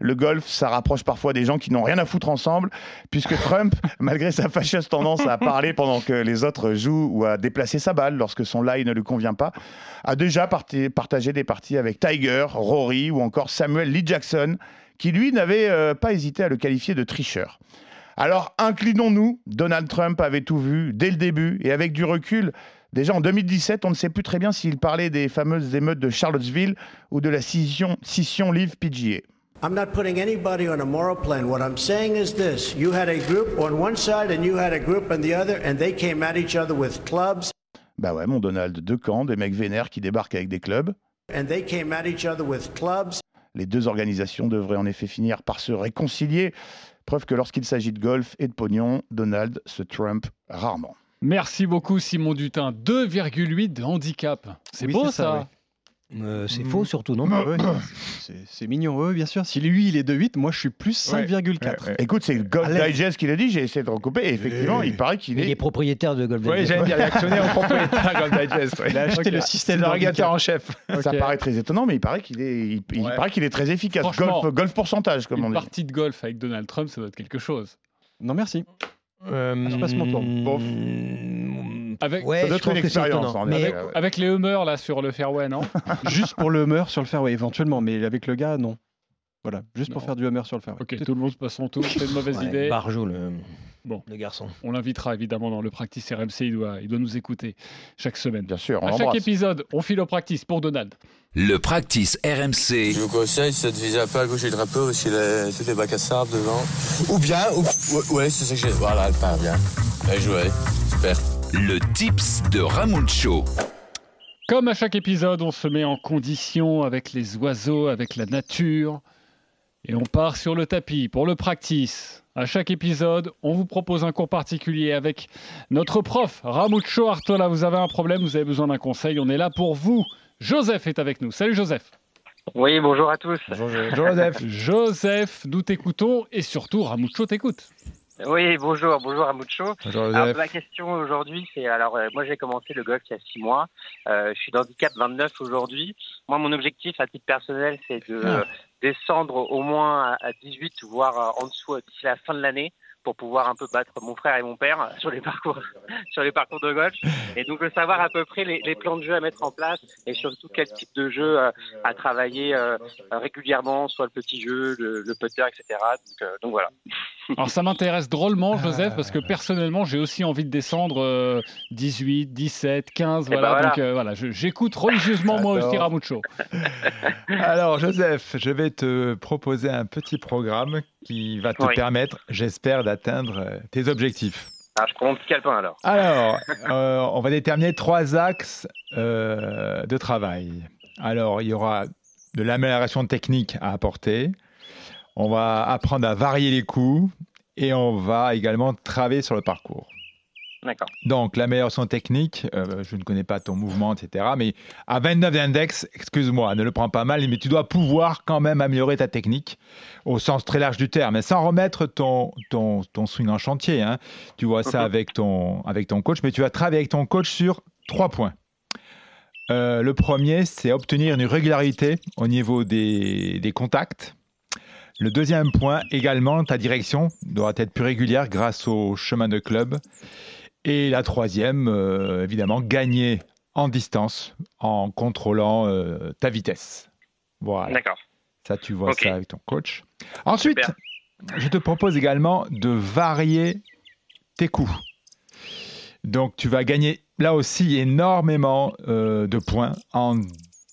le golf, ça rapproche parfois des gens qui n'ont rien à foutre ensemble, puisque Trump, <laughs> malgré sa fâcheuse tendance à parler pendant que les autres jouent ou à déplacer sa balle lorsque son lie ne lui convient pas, a déjà partagé des parties avec Tiger, Rory ou encore Samuel Lee Jackson, qui lui n'avait euh, pas hésité à le qualifier de tricheur. Alors inclinons-nous, Donald Trump avait tout vu dès le début et avec du recul. Déjà en 2017, on ne sait plus très bien s'il parlait des fameuses émeutes de Charlottesville ou de la scission, scission Live PGA. I'm not putting anybody on a moral plane. What I'm saying is this you had a group on one side and you had a group on the other, and they came at each other with clubs, Bah ouais, mon Donald, deux camps, des mecs vénères qui débarquent avec des clubs. and they came at each other with clubs. Les deux organisations devraient en effet finir par se réconcilier. Preuve que lorsqu'il s'agit de golf et de pognon, Donald se trumpe rarement. Merci beaucoup Simon Dutin. 2,8 de handicap. C'est Oui, beau ça. Euh, c'est faux surtout, non Ouais, <coughs> c'est- mignon, oui, bien sûr. Si lui, il est de 8, moi, je suis plus 5,4. Écoute, c'est Golf. Digest qui l'a dit, j'ai essayé de recouper, et effectivement, il paraît qu'il Il est... est propriétaire de Golf Oui, Digest. j'allais dire, il est actionnaire propriétaire Golf Digest. Il a acheté le système régulateur en chef. Ça paraît très étonnant, mais il paraît qu'il est, il, il Ouais. paraît qu'il est très efficace. Golf, golf pourcentage, comme on Une dit. partie de golf avec Donald Trump, ça doit être quelque chose. Non, merci. Euh, Je passe mon tour. Bof. Avec, Ouais, Ça je doit être pense une que c'est expérience, étonnant. en Mais effet. avec les humeurs là sur le fairway, non <laughs> Juste pour le humeur sur le fairway, éventuellement, mais avec le gars, non. Voilà, juste pour faire du humeur sur le fairway. Ok, tout le monde se passe son tour, c'est une mauvaise Ouais, idée. Barjot, le, Bon. le garçon. On l'invitera évidemment dans le practice RMC, il doit, il doit nous écouter chaque semaine. Bien sûr, on À chaque épisode, on file au practice pour Donald. Le practice RMC. Je vous conseille, c'est de viser un peu à gauche du drapeau, aussi les, toutes les bacs à sable devant. Ou bien, ou, ouais, ouais, c'est ça que j'ai. Voilà, elle part bien. Bien joué, super. Le tips de Ramucho. Comme à chaque épisode, on se met en condition avec les oiseaux, avec la nature. Et on part sur le tapis pour le practice. À chaque épisode, on vous propose un cours particulier avec notre prof, Ramucho Artola. Vous avez un problème, vous avez besoin d'un conseil, on est là pour vous. Joseph est avec nous. Salut Joseph. Oui, bonjour à tous. Bonjour Joseph. Joseph, nous t'écoutons et surtout Ramucho t'écoute. Oui, bonjour, bonjour à Mucho. Bonjour Alors, ma question aujourd'hui, c'est alors euh, moi j'ai commencé le golf il y a six mois. Euh, je suis d'handicap 29 aujourd'hui. Moi, mon objectif à titre personnel, c'est de euh, descendre au moins à, à 18, voire euh, en dessous euh, d'ici la fin de l'année, pour pouvoir un peu battre mon frère et mon père sur les parcours, <laughs> sur les parcours de golf. Et donc de savoir à peu près les, les plans de jeu à mettre en place et surtout quel type de jeu euh, à travailler euh, régulièrement, soit le petit jeu, le, le putter, etc. Donc, euh, donc voilà. Alors ça m'intéresse drôlement Joseph parce que personnellement j'ai aussi envie de descendre euh, 18, 17, 15, Eh ben voilà. Donc euh, voilà, je- j'écoute religieusement moi aussi. Ramucho. <laughs> Alors Joseph, je vais te proposer un petit programme qui va te Oui. permettre, j'espère, d'atteindre euh, tes objectifs. Ah, je prends mon petit calepin alors? Alors, euh, on va déterminer trois axes euh, de travail. Alors, il y aura de l'amélioration technique à apporter. On va apprendre à varier les coups et on va également travailler sur le parcours. D'accord. Donc, l'amélioration technique, euh, je ne connais pas ton mouvement, etc. Mais à 29 d'index, excuse-moi, ne le prends pas mal, mais tu dois pouvoir quand même améliorer ta technique au sens très large du terme, mais sans remettre ton, ton, ton swing en chantier. hein. Tu vois ça avec ton, avec ton coach, mais tu vas travailler avec ton coach sur trois points. Euh, le premier, c'est obtenir une régularité au niveau des, des contacts. Le deuxième point, également, ta direction doit être plus régulière grâce au chemin de club. Et la troisième, euh, évidemment, gagner en distance en contrôlant euh, ta vitesse. Voilà. D'accord. Ça, tu vois ça avec ton coach. Ensuite, Super. je te propose également de varier tes coups. Donc, tu vas gagner là aussi énormément euh, de points en,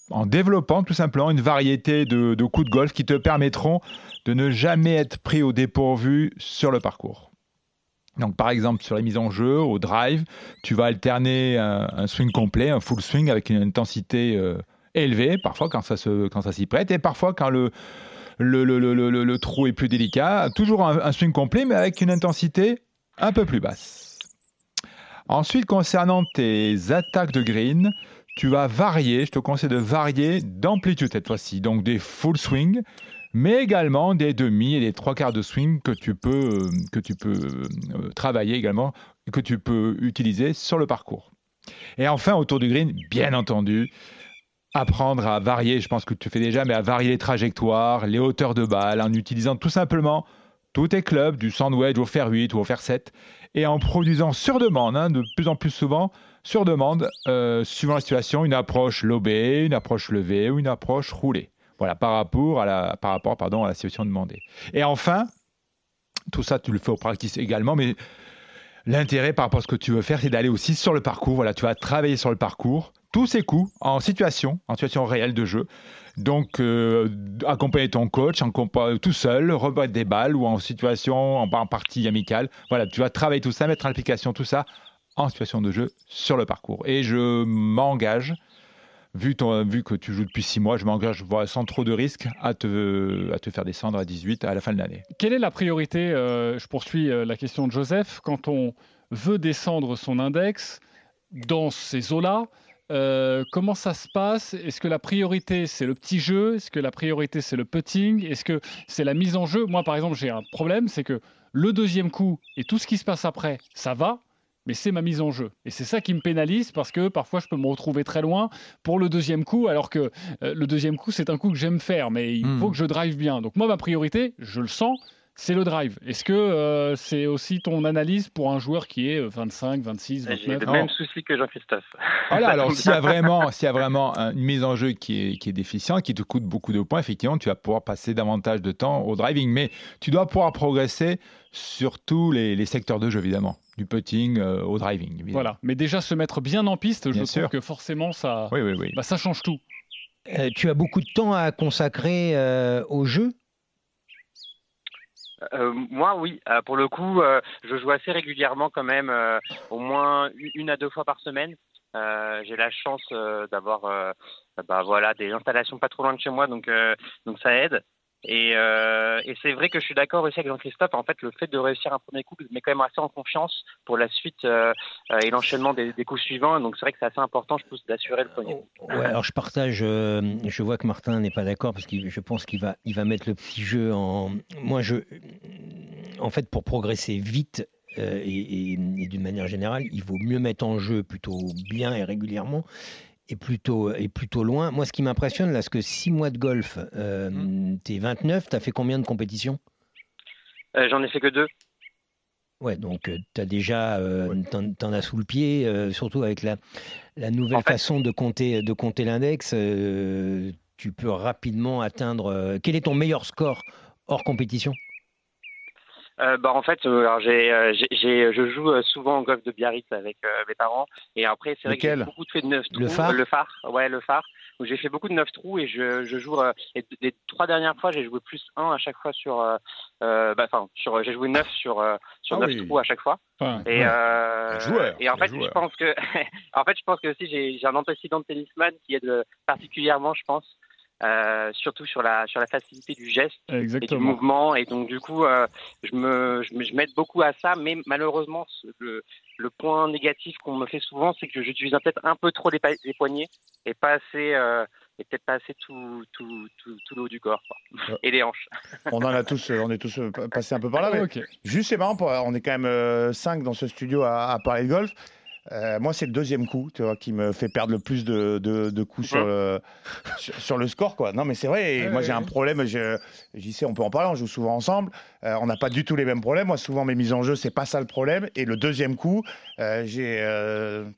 en développant tout simplement une variété de, coups de golf qui te permettront de ne jamais être pris au dépourvu sur le parcours. Donc, par exemple, sur les mises en jeu, au drive, tu vas alterner un, swing complet, un full swing avec une intensité euh, élevée, parfois quand ça, se, quand ça s'y prête, et parfois quand le, le, le, le, le- le trou est plus délicat, toujours un, un swing complet, mais avec une intensité un peu plus basse. Ensuite, concernant tes attaques de green, tu vas varier, je te conseille de varier d'amplitude cette fois-ci, donc des full swing, mais également des demi et des trois quarts de swing que tu peux, euh, que tu peux euh, travailler également, que tu peux utiliser sur le parcours. Et enfin, autour du green, bien entendu, apprendre à varier, je pense que tu fais déjà, mais à varier les trajectoires, les hauteurs de balle, en utilisant tout simplement tous tes clubs, du sandwich au fer 8 ou au fer 7, et en produisant sur demande, hein, de plus en plus souvent, sur demande, euh, suivant la situation, une approche lobée, une approche levée ou une approche roulée. Voilà, par rapport à la, par rapport, pardon, à la situation demandée. Et enfin, tout ça, tu le fais au practice également, mais l'intérêt par rapport à ce que tu veux faire, c'est d'aller aussi sur le parcours. Voilà, tu vas travailler sur le parcours, tous ces coups en situation, en situation réelle de jeu. Donc, euh, accompagner ton coach, en tout seul, rebattre des balles ou en situation, en, en partie amicale. Voilà, tu vas travailler tout ça, mettre en application tout ça en situation de jeu sur le parcours. Et je m'engage, vu, que tu joues depuis six mois, je m'engage sans trop de risques à te, à te faire descendre à 18 à la fin de l'année. Quelle est la priorité euh, Je poursuis euh, la question de Joseph. Quand on veut descendre son index dans ces eaux-là, euh, comment ça se passe? Est-ce que la priorité c'est le petit jeu? Est-ce que la priorité c'est le putting? Est-ce que c'est la mise en jeu? Moi par exemple j'ai un problème, c'est que le deuxième coup et tout ce qui se passe après, ça va, mais c'est ma mise en jeu. Et c'est ça qui me pénalise parce que parfois je peux me retrouver très loin pour le deuxième coup, alors que euh, le deuxième coup c'est un coup que j'aime faire, mais il Hmm. faut que je drive bien. Donc moi ma priorité, je le sens, c'est le drive. Est-ce que euh, c'est aussi ton analyse pour un joueur qui est euh, 25, 26, J'ai 29 le même souci que Jean-Christophe. Voilà, alors <laughs> s'il y a vraiment, s'il y a vraiment un- une mise en jeu qui est, qui est déficiente, qui te coûte beaucoup de points, effectivement, tu vas pouvoir passer davantage de temps au driving. Mais tu dois pouvoir progresser sur tous les, les secteurs de jeu, évidemment. Du putting euh, au driving. évidemment. Voilà, mais déjà se mettre bien en piste, je Bien trouve sûr. que forcément ça, Oui, oui, oui. bah, ça change tout. Euh, tu as beaucoup de temps à consacrer euh, au jeu? Euh, moi, oui. Euh, pour le coup, euh, je joue assez régulièrement quand même, euh, au moins une à deux fois par semaine. Euh, J'ai la chance euh, d'avoir, bah, voilà, des installations pas trop loin de chez moi, donc donc ça aide. Et, euh, et c'est vrai que je suis d'accord aussi avec Jean-Christophe. En fait, le fait de réussir un premier coup me met quand même assez en confiance pour la suite euh, euh, et l'enchaînement des, coups suivants. Donc c'est vrai que c'est assez important, je pense, d'assurer le premier. coup. Alors je partage, je vois que Martin n'est pas d'accord parce que je pense qu'il va, il va mettre le petit jeu en. Moi, je, en fait, pour progresser vite et d'une manière générale, il vaut mieux mettre en jeu plutôt bien et régulièrement et plutôt, et plutôt loin. Moi, ce qui m'impressionne, là, c'est que 6 mois de golf, euh, t'es 29, t'as fait combien de compétitions? Euh, J'en ai fait que deux. Ouais, donc tu as déjà, euh, t'en, t'en as sous le pied, euh, surtout avec la, la nouvelle façon de compter, de compter l'index. euh, tu peux rapidement atteindre. euh, quel est ton meilleur score hors compétition? Euh, bah en fait, euh, alors j'ai, euh, j'ai, j'ai- je joue euh, souvent au golf de Biarritz avec euh, mes parents et après c'est vrai que j'ai beaucoup fait de neuf trous. Le phare? le phare, ouais le phare. Où j'ai fait beaucoup de neuf trous et je, je joue. euh, et les trois dernières fois, j'ai joué plus 1 à chaque fois sur. bah, enfin, sur, j'ai joué 9 sur sur Ah neuf oui. trous à chaque fois. Ouais. Et, Ouais. euh, joueur, et en fait, je joueur. pense que, <laughs> en fait, je pense que aussi j'ai, j'ai un antécédent de tennisman qui aide particulièrement, je pense, euh, surtout sur la sur la facilité du geste et du mouvement. Et donc, du coup, euh, je me je, m'aide beaucoup à ça, mais malheureusement, le le point négatif qu'on me fait souvent, c'est que j'utilise peut-être un peu trop les, les poignets et pas assez euh, et peut-être pas assez tout tout tout, tout le haut du corps quoi. et les hanches. <laughs> On en a tous, on est tous pa- passés un peu par là. mais. Juste, c'est marrant, on est quand même 5 dans ce studio à, à parler de golf. Euh, moi, c'est le deuxième coup, tu vois, qui me fait perdre le plus de, de- de coups sur le, sur, sur le score, quoi. Non, mais c'est vrai. et moi, j'ai un problème. J'y sais, on peut en parler. On joue souvent ensemble. Euh, on n'a pas du tout les mêmes problèmes. Moi, souvent, mes mises en jeu, c'est pas ça le problème. Et le deuxième coup, euh, j'ai,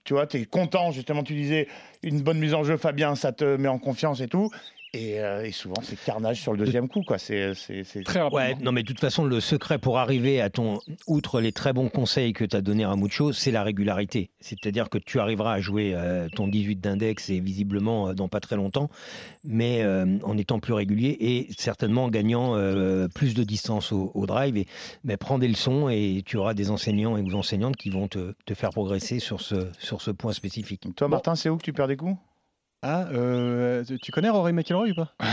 tu vois, t'es content. Justement, tu disais une bonne mise en jeu, Fabien, ça te met en confiance et tout. Et, euh, et souvent, c'est carnage sur le deuxième coup, quoi. C'est, c'est, c'est- Très rapidement. Ouais, non, mais de toute façon, le secret pour arriver à ton, outre les très bons conseils que tu as donnés à Mucho, c'est la régularité. C'est-à-dire que tu arriveras à jouer euh, ton 18 d'index et visiblement euh, dans pas très longtemps, mais euh, en étant plus régulier et certainement en gagnant euh, plus de distance au, au drive. Et mais prends des leçons et tu auras des enseignants et des enseignantes qui vont te, te faire progresser sur ce, sur ce point spécifique. Toi, Martin, c'est où que tu perds des coups? Ah, euh, tu- tu connais Rory McIlroy ou pas? <laughs>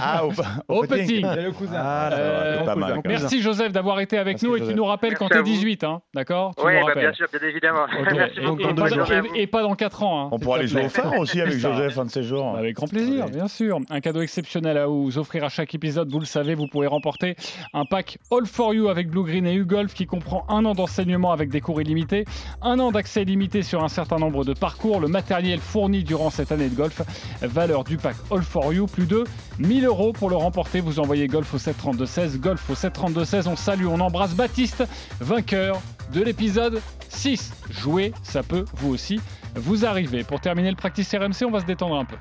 Ah, au, <laughs> Au putting. C'est le cousin. Ah, Euh, pas cousin. Merci Joseph d'avoir été avec Merci, nous et tu nous rappelles quand Merci t'es vous. 18, hein, d'accord? Tu Oui, bah, bien sûr, bien évidemment. <laughs> Merci Et, pas dans, et- et pas dans 4 ans. hein, On pourra aller jouer au phare aussi avec. Joseph, un de ces jours. Avec grand plaisir, bien sûr. Un cadeau exceptionnel à vous offrir à chaque épisode. Vous le savez, vous pouvez remporter un pack All for You avec Blue Green et U-Golf qui comprend un an d'enseignement avec des cours illimités, un an d'accès illimité sur un certain nombre de parcours, le matériel fourni durant cette année de golf golf. Valeur du pack All for You, plus de 1000 euros pour le remporter. Vous envoyez golf au 732-16, golf au 732-16. On salue, on embrasse Baptiste, vainqueur de l'épisode 6. Jouer, ça peut vous aussi vous arriver. Pour terminer le practice RMC, on va se détendre un peu.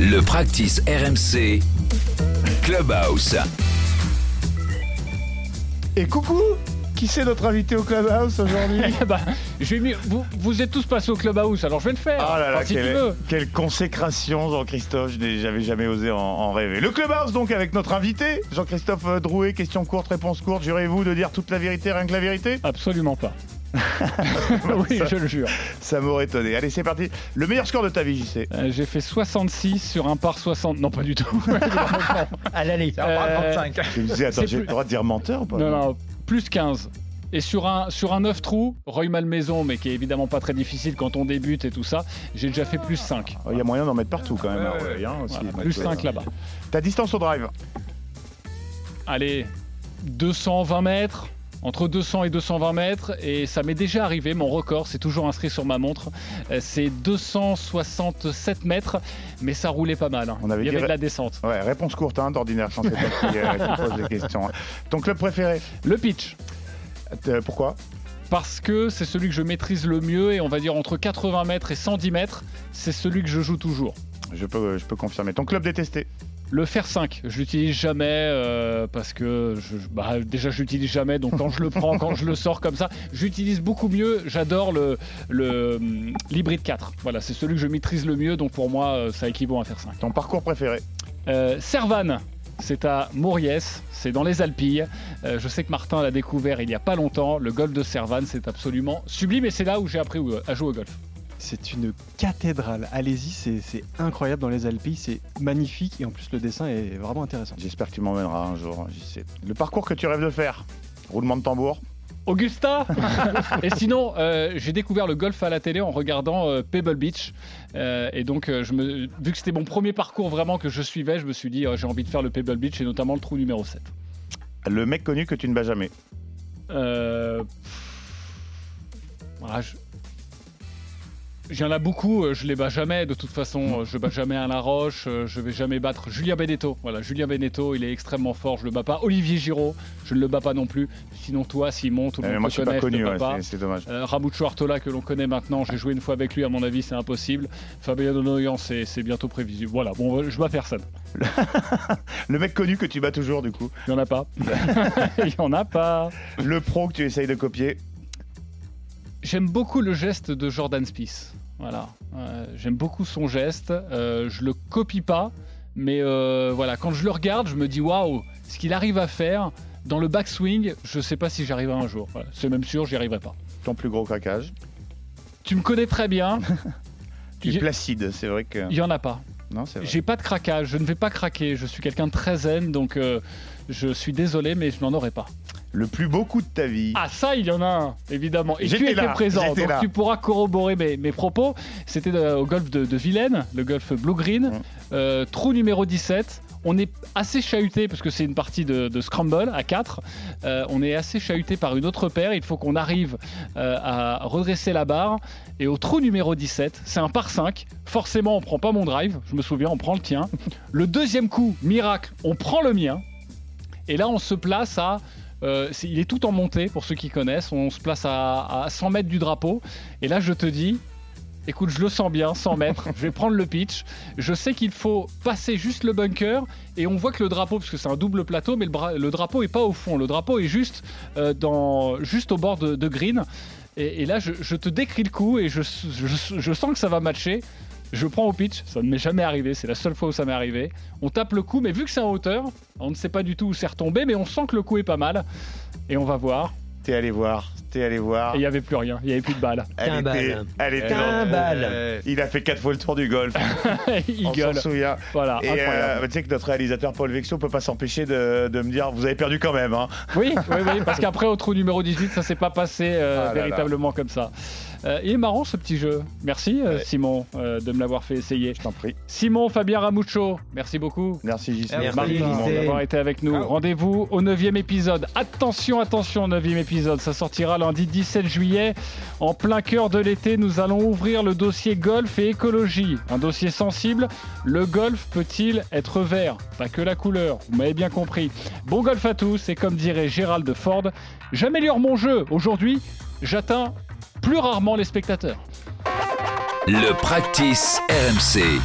Le practice RMC Clubhouse. Et coucou qui c'est notre invité au Clubhouse aujourd'hui bah, j'ai mis, vous, vous êtes tous passés au Clubhouse, alors je vais le faire. Ah là là, Enfin, si tu quelle, veux. quelle consécration, Jean-Christophe. Je n'ai- J'avais jamais osé en, en rêver. Le Clubhouse, donc, avec notre invité, Jean-Christophe Drouet. Question courte, réponse courte. Jurez-vous de dire toute la vérité, rien que la vérité? Absolument pas. <laughs> oui, je le jure. Ça m'aurait étonné. Allez, c'est parti. Le meilleur score de ta vie, JC Euh, j'ai fait 66 sur un par 60. Non, pas du tout. <laughs> À l'aller. Euh, Je me disais, attends, j'ai le droit de dire menteur ou pas? Non, non, plus 15. Et sur un, sur un 9 trous, Roy Malmaison, mais qui est évidemment pas très difficile quand on débute et tout ça, j'ai déjà fait plus 5. Oh, Il y a moyen d'en mettre partout quand même. Ouais, hein, ouais, hein, aussi. Voilà, Donc, plus euh, 5 là-bas. Ta distance au drive Allez, 220 mètres. Entre 200 et 220 mètres, et ça m'est déjà arrivé, mon record, c'est toujours inscrit sur ma montre, euh, c'est 267 mètres, mais ça roulait pas mal. hein. On avait Il y avait de la descente. Ouais, réponse courte hein, d'ordinaire quand c'est toi qui, euh, qui pose des questions. Ton club préféré? Le pitch. Euh, Pourquoi? Parce que c'est celui que je maîtrise le mieux, et on va dire entre 80 mètres et 110 mètres, c'est celui que je joue toujours. je peux, je peux confirmer. Ton club détesté? Le fer 5, je l'utilise jamais euh, parce que je, bah, déjà je l'utilise jamais, donc quand je le prends, quand je le sors comme ça, j'utilise beaucoup mieux. J'adore le le, hum, l'hybride 4. Voilà, c'est celui que je maîtrise le mieux, donc pour moi euh, ça équivaut à un fer 5. Ton parcours préféré Euh, Servan, c'est à Mauriès, c'est dans les Alpilles. Euh, je sais que Martin l'a découvert il y a pas longtemps. Le golf de Servan, c'est absolument sublime et c'est là où j'ai appris à jouer au golf. C'est une cathédrale. Allez-y, c'est c'est incroyable dans les Alpilles, c'est magnifique et en plus le dessin est vraiment intéressant. J'espère que tu m'emmèneras un jour. Le parcours que tu rêves de faire Roulement de tambour Augusta <laughs> Et sinon, euh, j'ai découvert le golf à la télé en regardant euh, Pebble Beach. Euh, et donc, euh, je me, vu que c'était mon premier parcours vraiment que je suivais, je me suis dit, euh, j'ai envie de faire le Pebble Beach et notamment le trou numéro 7. Le mec connu que tu ne bats jamais Euh, voilà, je- Il y en a beaucoup, euh, je les bats jamais de toute façon. euh, Je bats jamais Alain Roche, euh, je vais jamais battre Julien Beneteau. Voilà, Julien Beneteau, il est extrêmement fort, je le bats pas. Olivier Giraud, je ne le bats pas non plus. Sinon, toi, Simon, tout le Eh, monde moi, te connaît, connu, je ouais, pas. c'est- dommage. Euh, Ramucho Artola, que l'on connaît maintenant, j'ai joué une fois avec lui, à mon avis, c'est impossible. Fabien Donoyan, c'est c'est bientôt prévisible. Voilà, bon, je bats personne. <laughs> Le mec connu que tu bats toujours, du coup Il y en a pas. <laughs> <laughs> Il y en a pas. Le pro que tu essayes de copier J'aime beaucoup le geste de Jordan Spieth. Voilà, Euh, j'aime beaucoup son geste. Euh, je le copie pas, mais euh, voilà, quand je le regarde, je me dis waouh, ce qu'il arrive à faire dans le backswing, je sais pas si j'y arriverai un jour. Voilà, c'est même sûr, j'y arriverai pas. Ton plus gros craquage Tu me connais très bien. <laughs> Tu es placide, c'est vrai que. Il y en a pas. Non, c'est vrai. J'ai pas de craquage, je ne vais pas craquer. Je suis quelqu'un de très zen, donc euh, je suis désolé, mais je n'en aurai pas. Le plus beau coup de ta vie Ah ça, il y en a un, évidemment. Et tu étais là, présent, j'étais donc là. tu pourras corroborer mes, mes propos. C'était euh, au golf de, de Vilaine, le golf Blue Green, Euh, trou numéro 17. On est assez chahuté, parce que c'est une partie de, scramble à 4. Euh, on est assez chahuté par une autre paire. Il faut qu'on arrive euh, à redresser la barre. Et au trou numéro 17, c'est un par 5. Forcément, on prend pas mon drive. Je me souviens, on prend le tien. Le deuxième coup, miracle, on prend le mien. Et là, on se place à. euh, il est tout en montée pour ceux qui connaissent. On se place à, à 100 mètres du drapeau. Et là, je te dis, écoute, je le sens bien, 100 mètres. je vais prendre le pitch. Je sais qu'il faut passer juste le bunker. Et on voit que le drapeau, parce que c'est un double plateau, mais le, drapeau est pas au fond. Le drapeau est juste, euh, au bord de, green. Et, là, je, te décris le coup et je sens que ça va matcher. Je prends au pitch, ça ne m'est jamais arrivé, c'est la seule fois où ça m'est arrivé. On tape le coup, mais vu que c'est en hauteur, on ne sait pas du tout où c'est retombé, mais on sent que le coup est pas mal. Et on va voir. T'es allé voir, t'es allé voir. Il n'y avait plus rien, il n'y avait plus de balles. Elle était, elle était balle. Il a fait quatre fois le tour du golf. <laughs> il On gueule. souvient. Voilà, Et incroyable. euh, tu sais que notre réalisateur Paul Vexo peut pas s'empêcher de, de me dire vous avez perdu quand même. Hein. Oui, oui, oui, parce qu'après au trou numéro 18, ça s'est pas passé euh, Ah là là. véritablement comme ça. Euh, il est marrant ce petit jeu. Merci euh, Ouais. Simon euh, de me l'avoir fait essayer. Je t'en prie. Simon, Fabien Ramuccio, merci beaucoup. Merci JC. Merci, d'avoir été avec nous. Rendez-vous au 9 épisode. Attention, attention, 9 épisode. Ça sortira lundi 17 juillet. En plein cœur de l'été, nous allons ouvrir le dossier golf et écologie. Un dossier sensible. Le golf peut-il être vert? Pas que la couleur, vous m'avez bien compris. Bon golf à tous et comme dirait Gérald Ford, j'améliore mon jeu. Aujourd'hui, j'atteins plus rarement les spectateurs. Le practice RMC.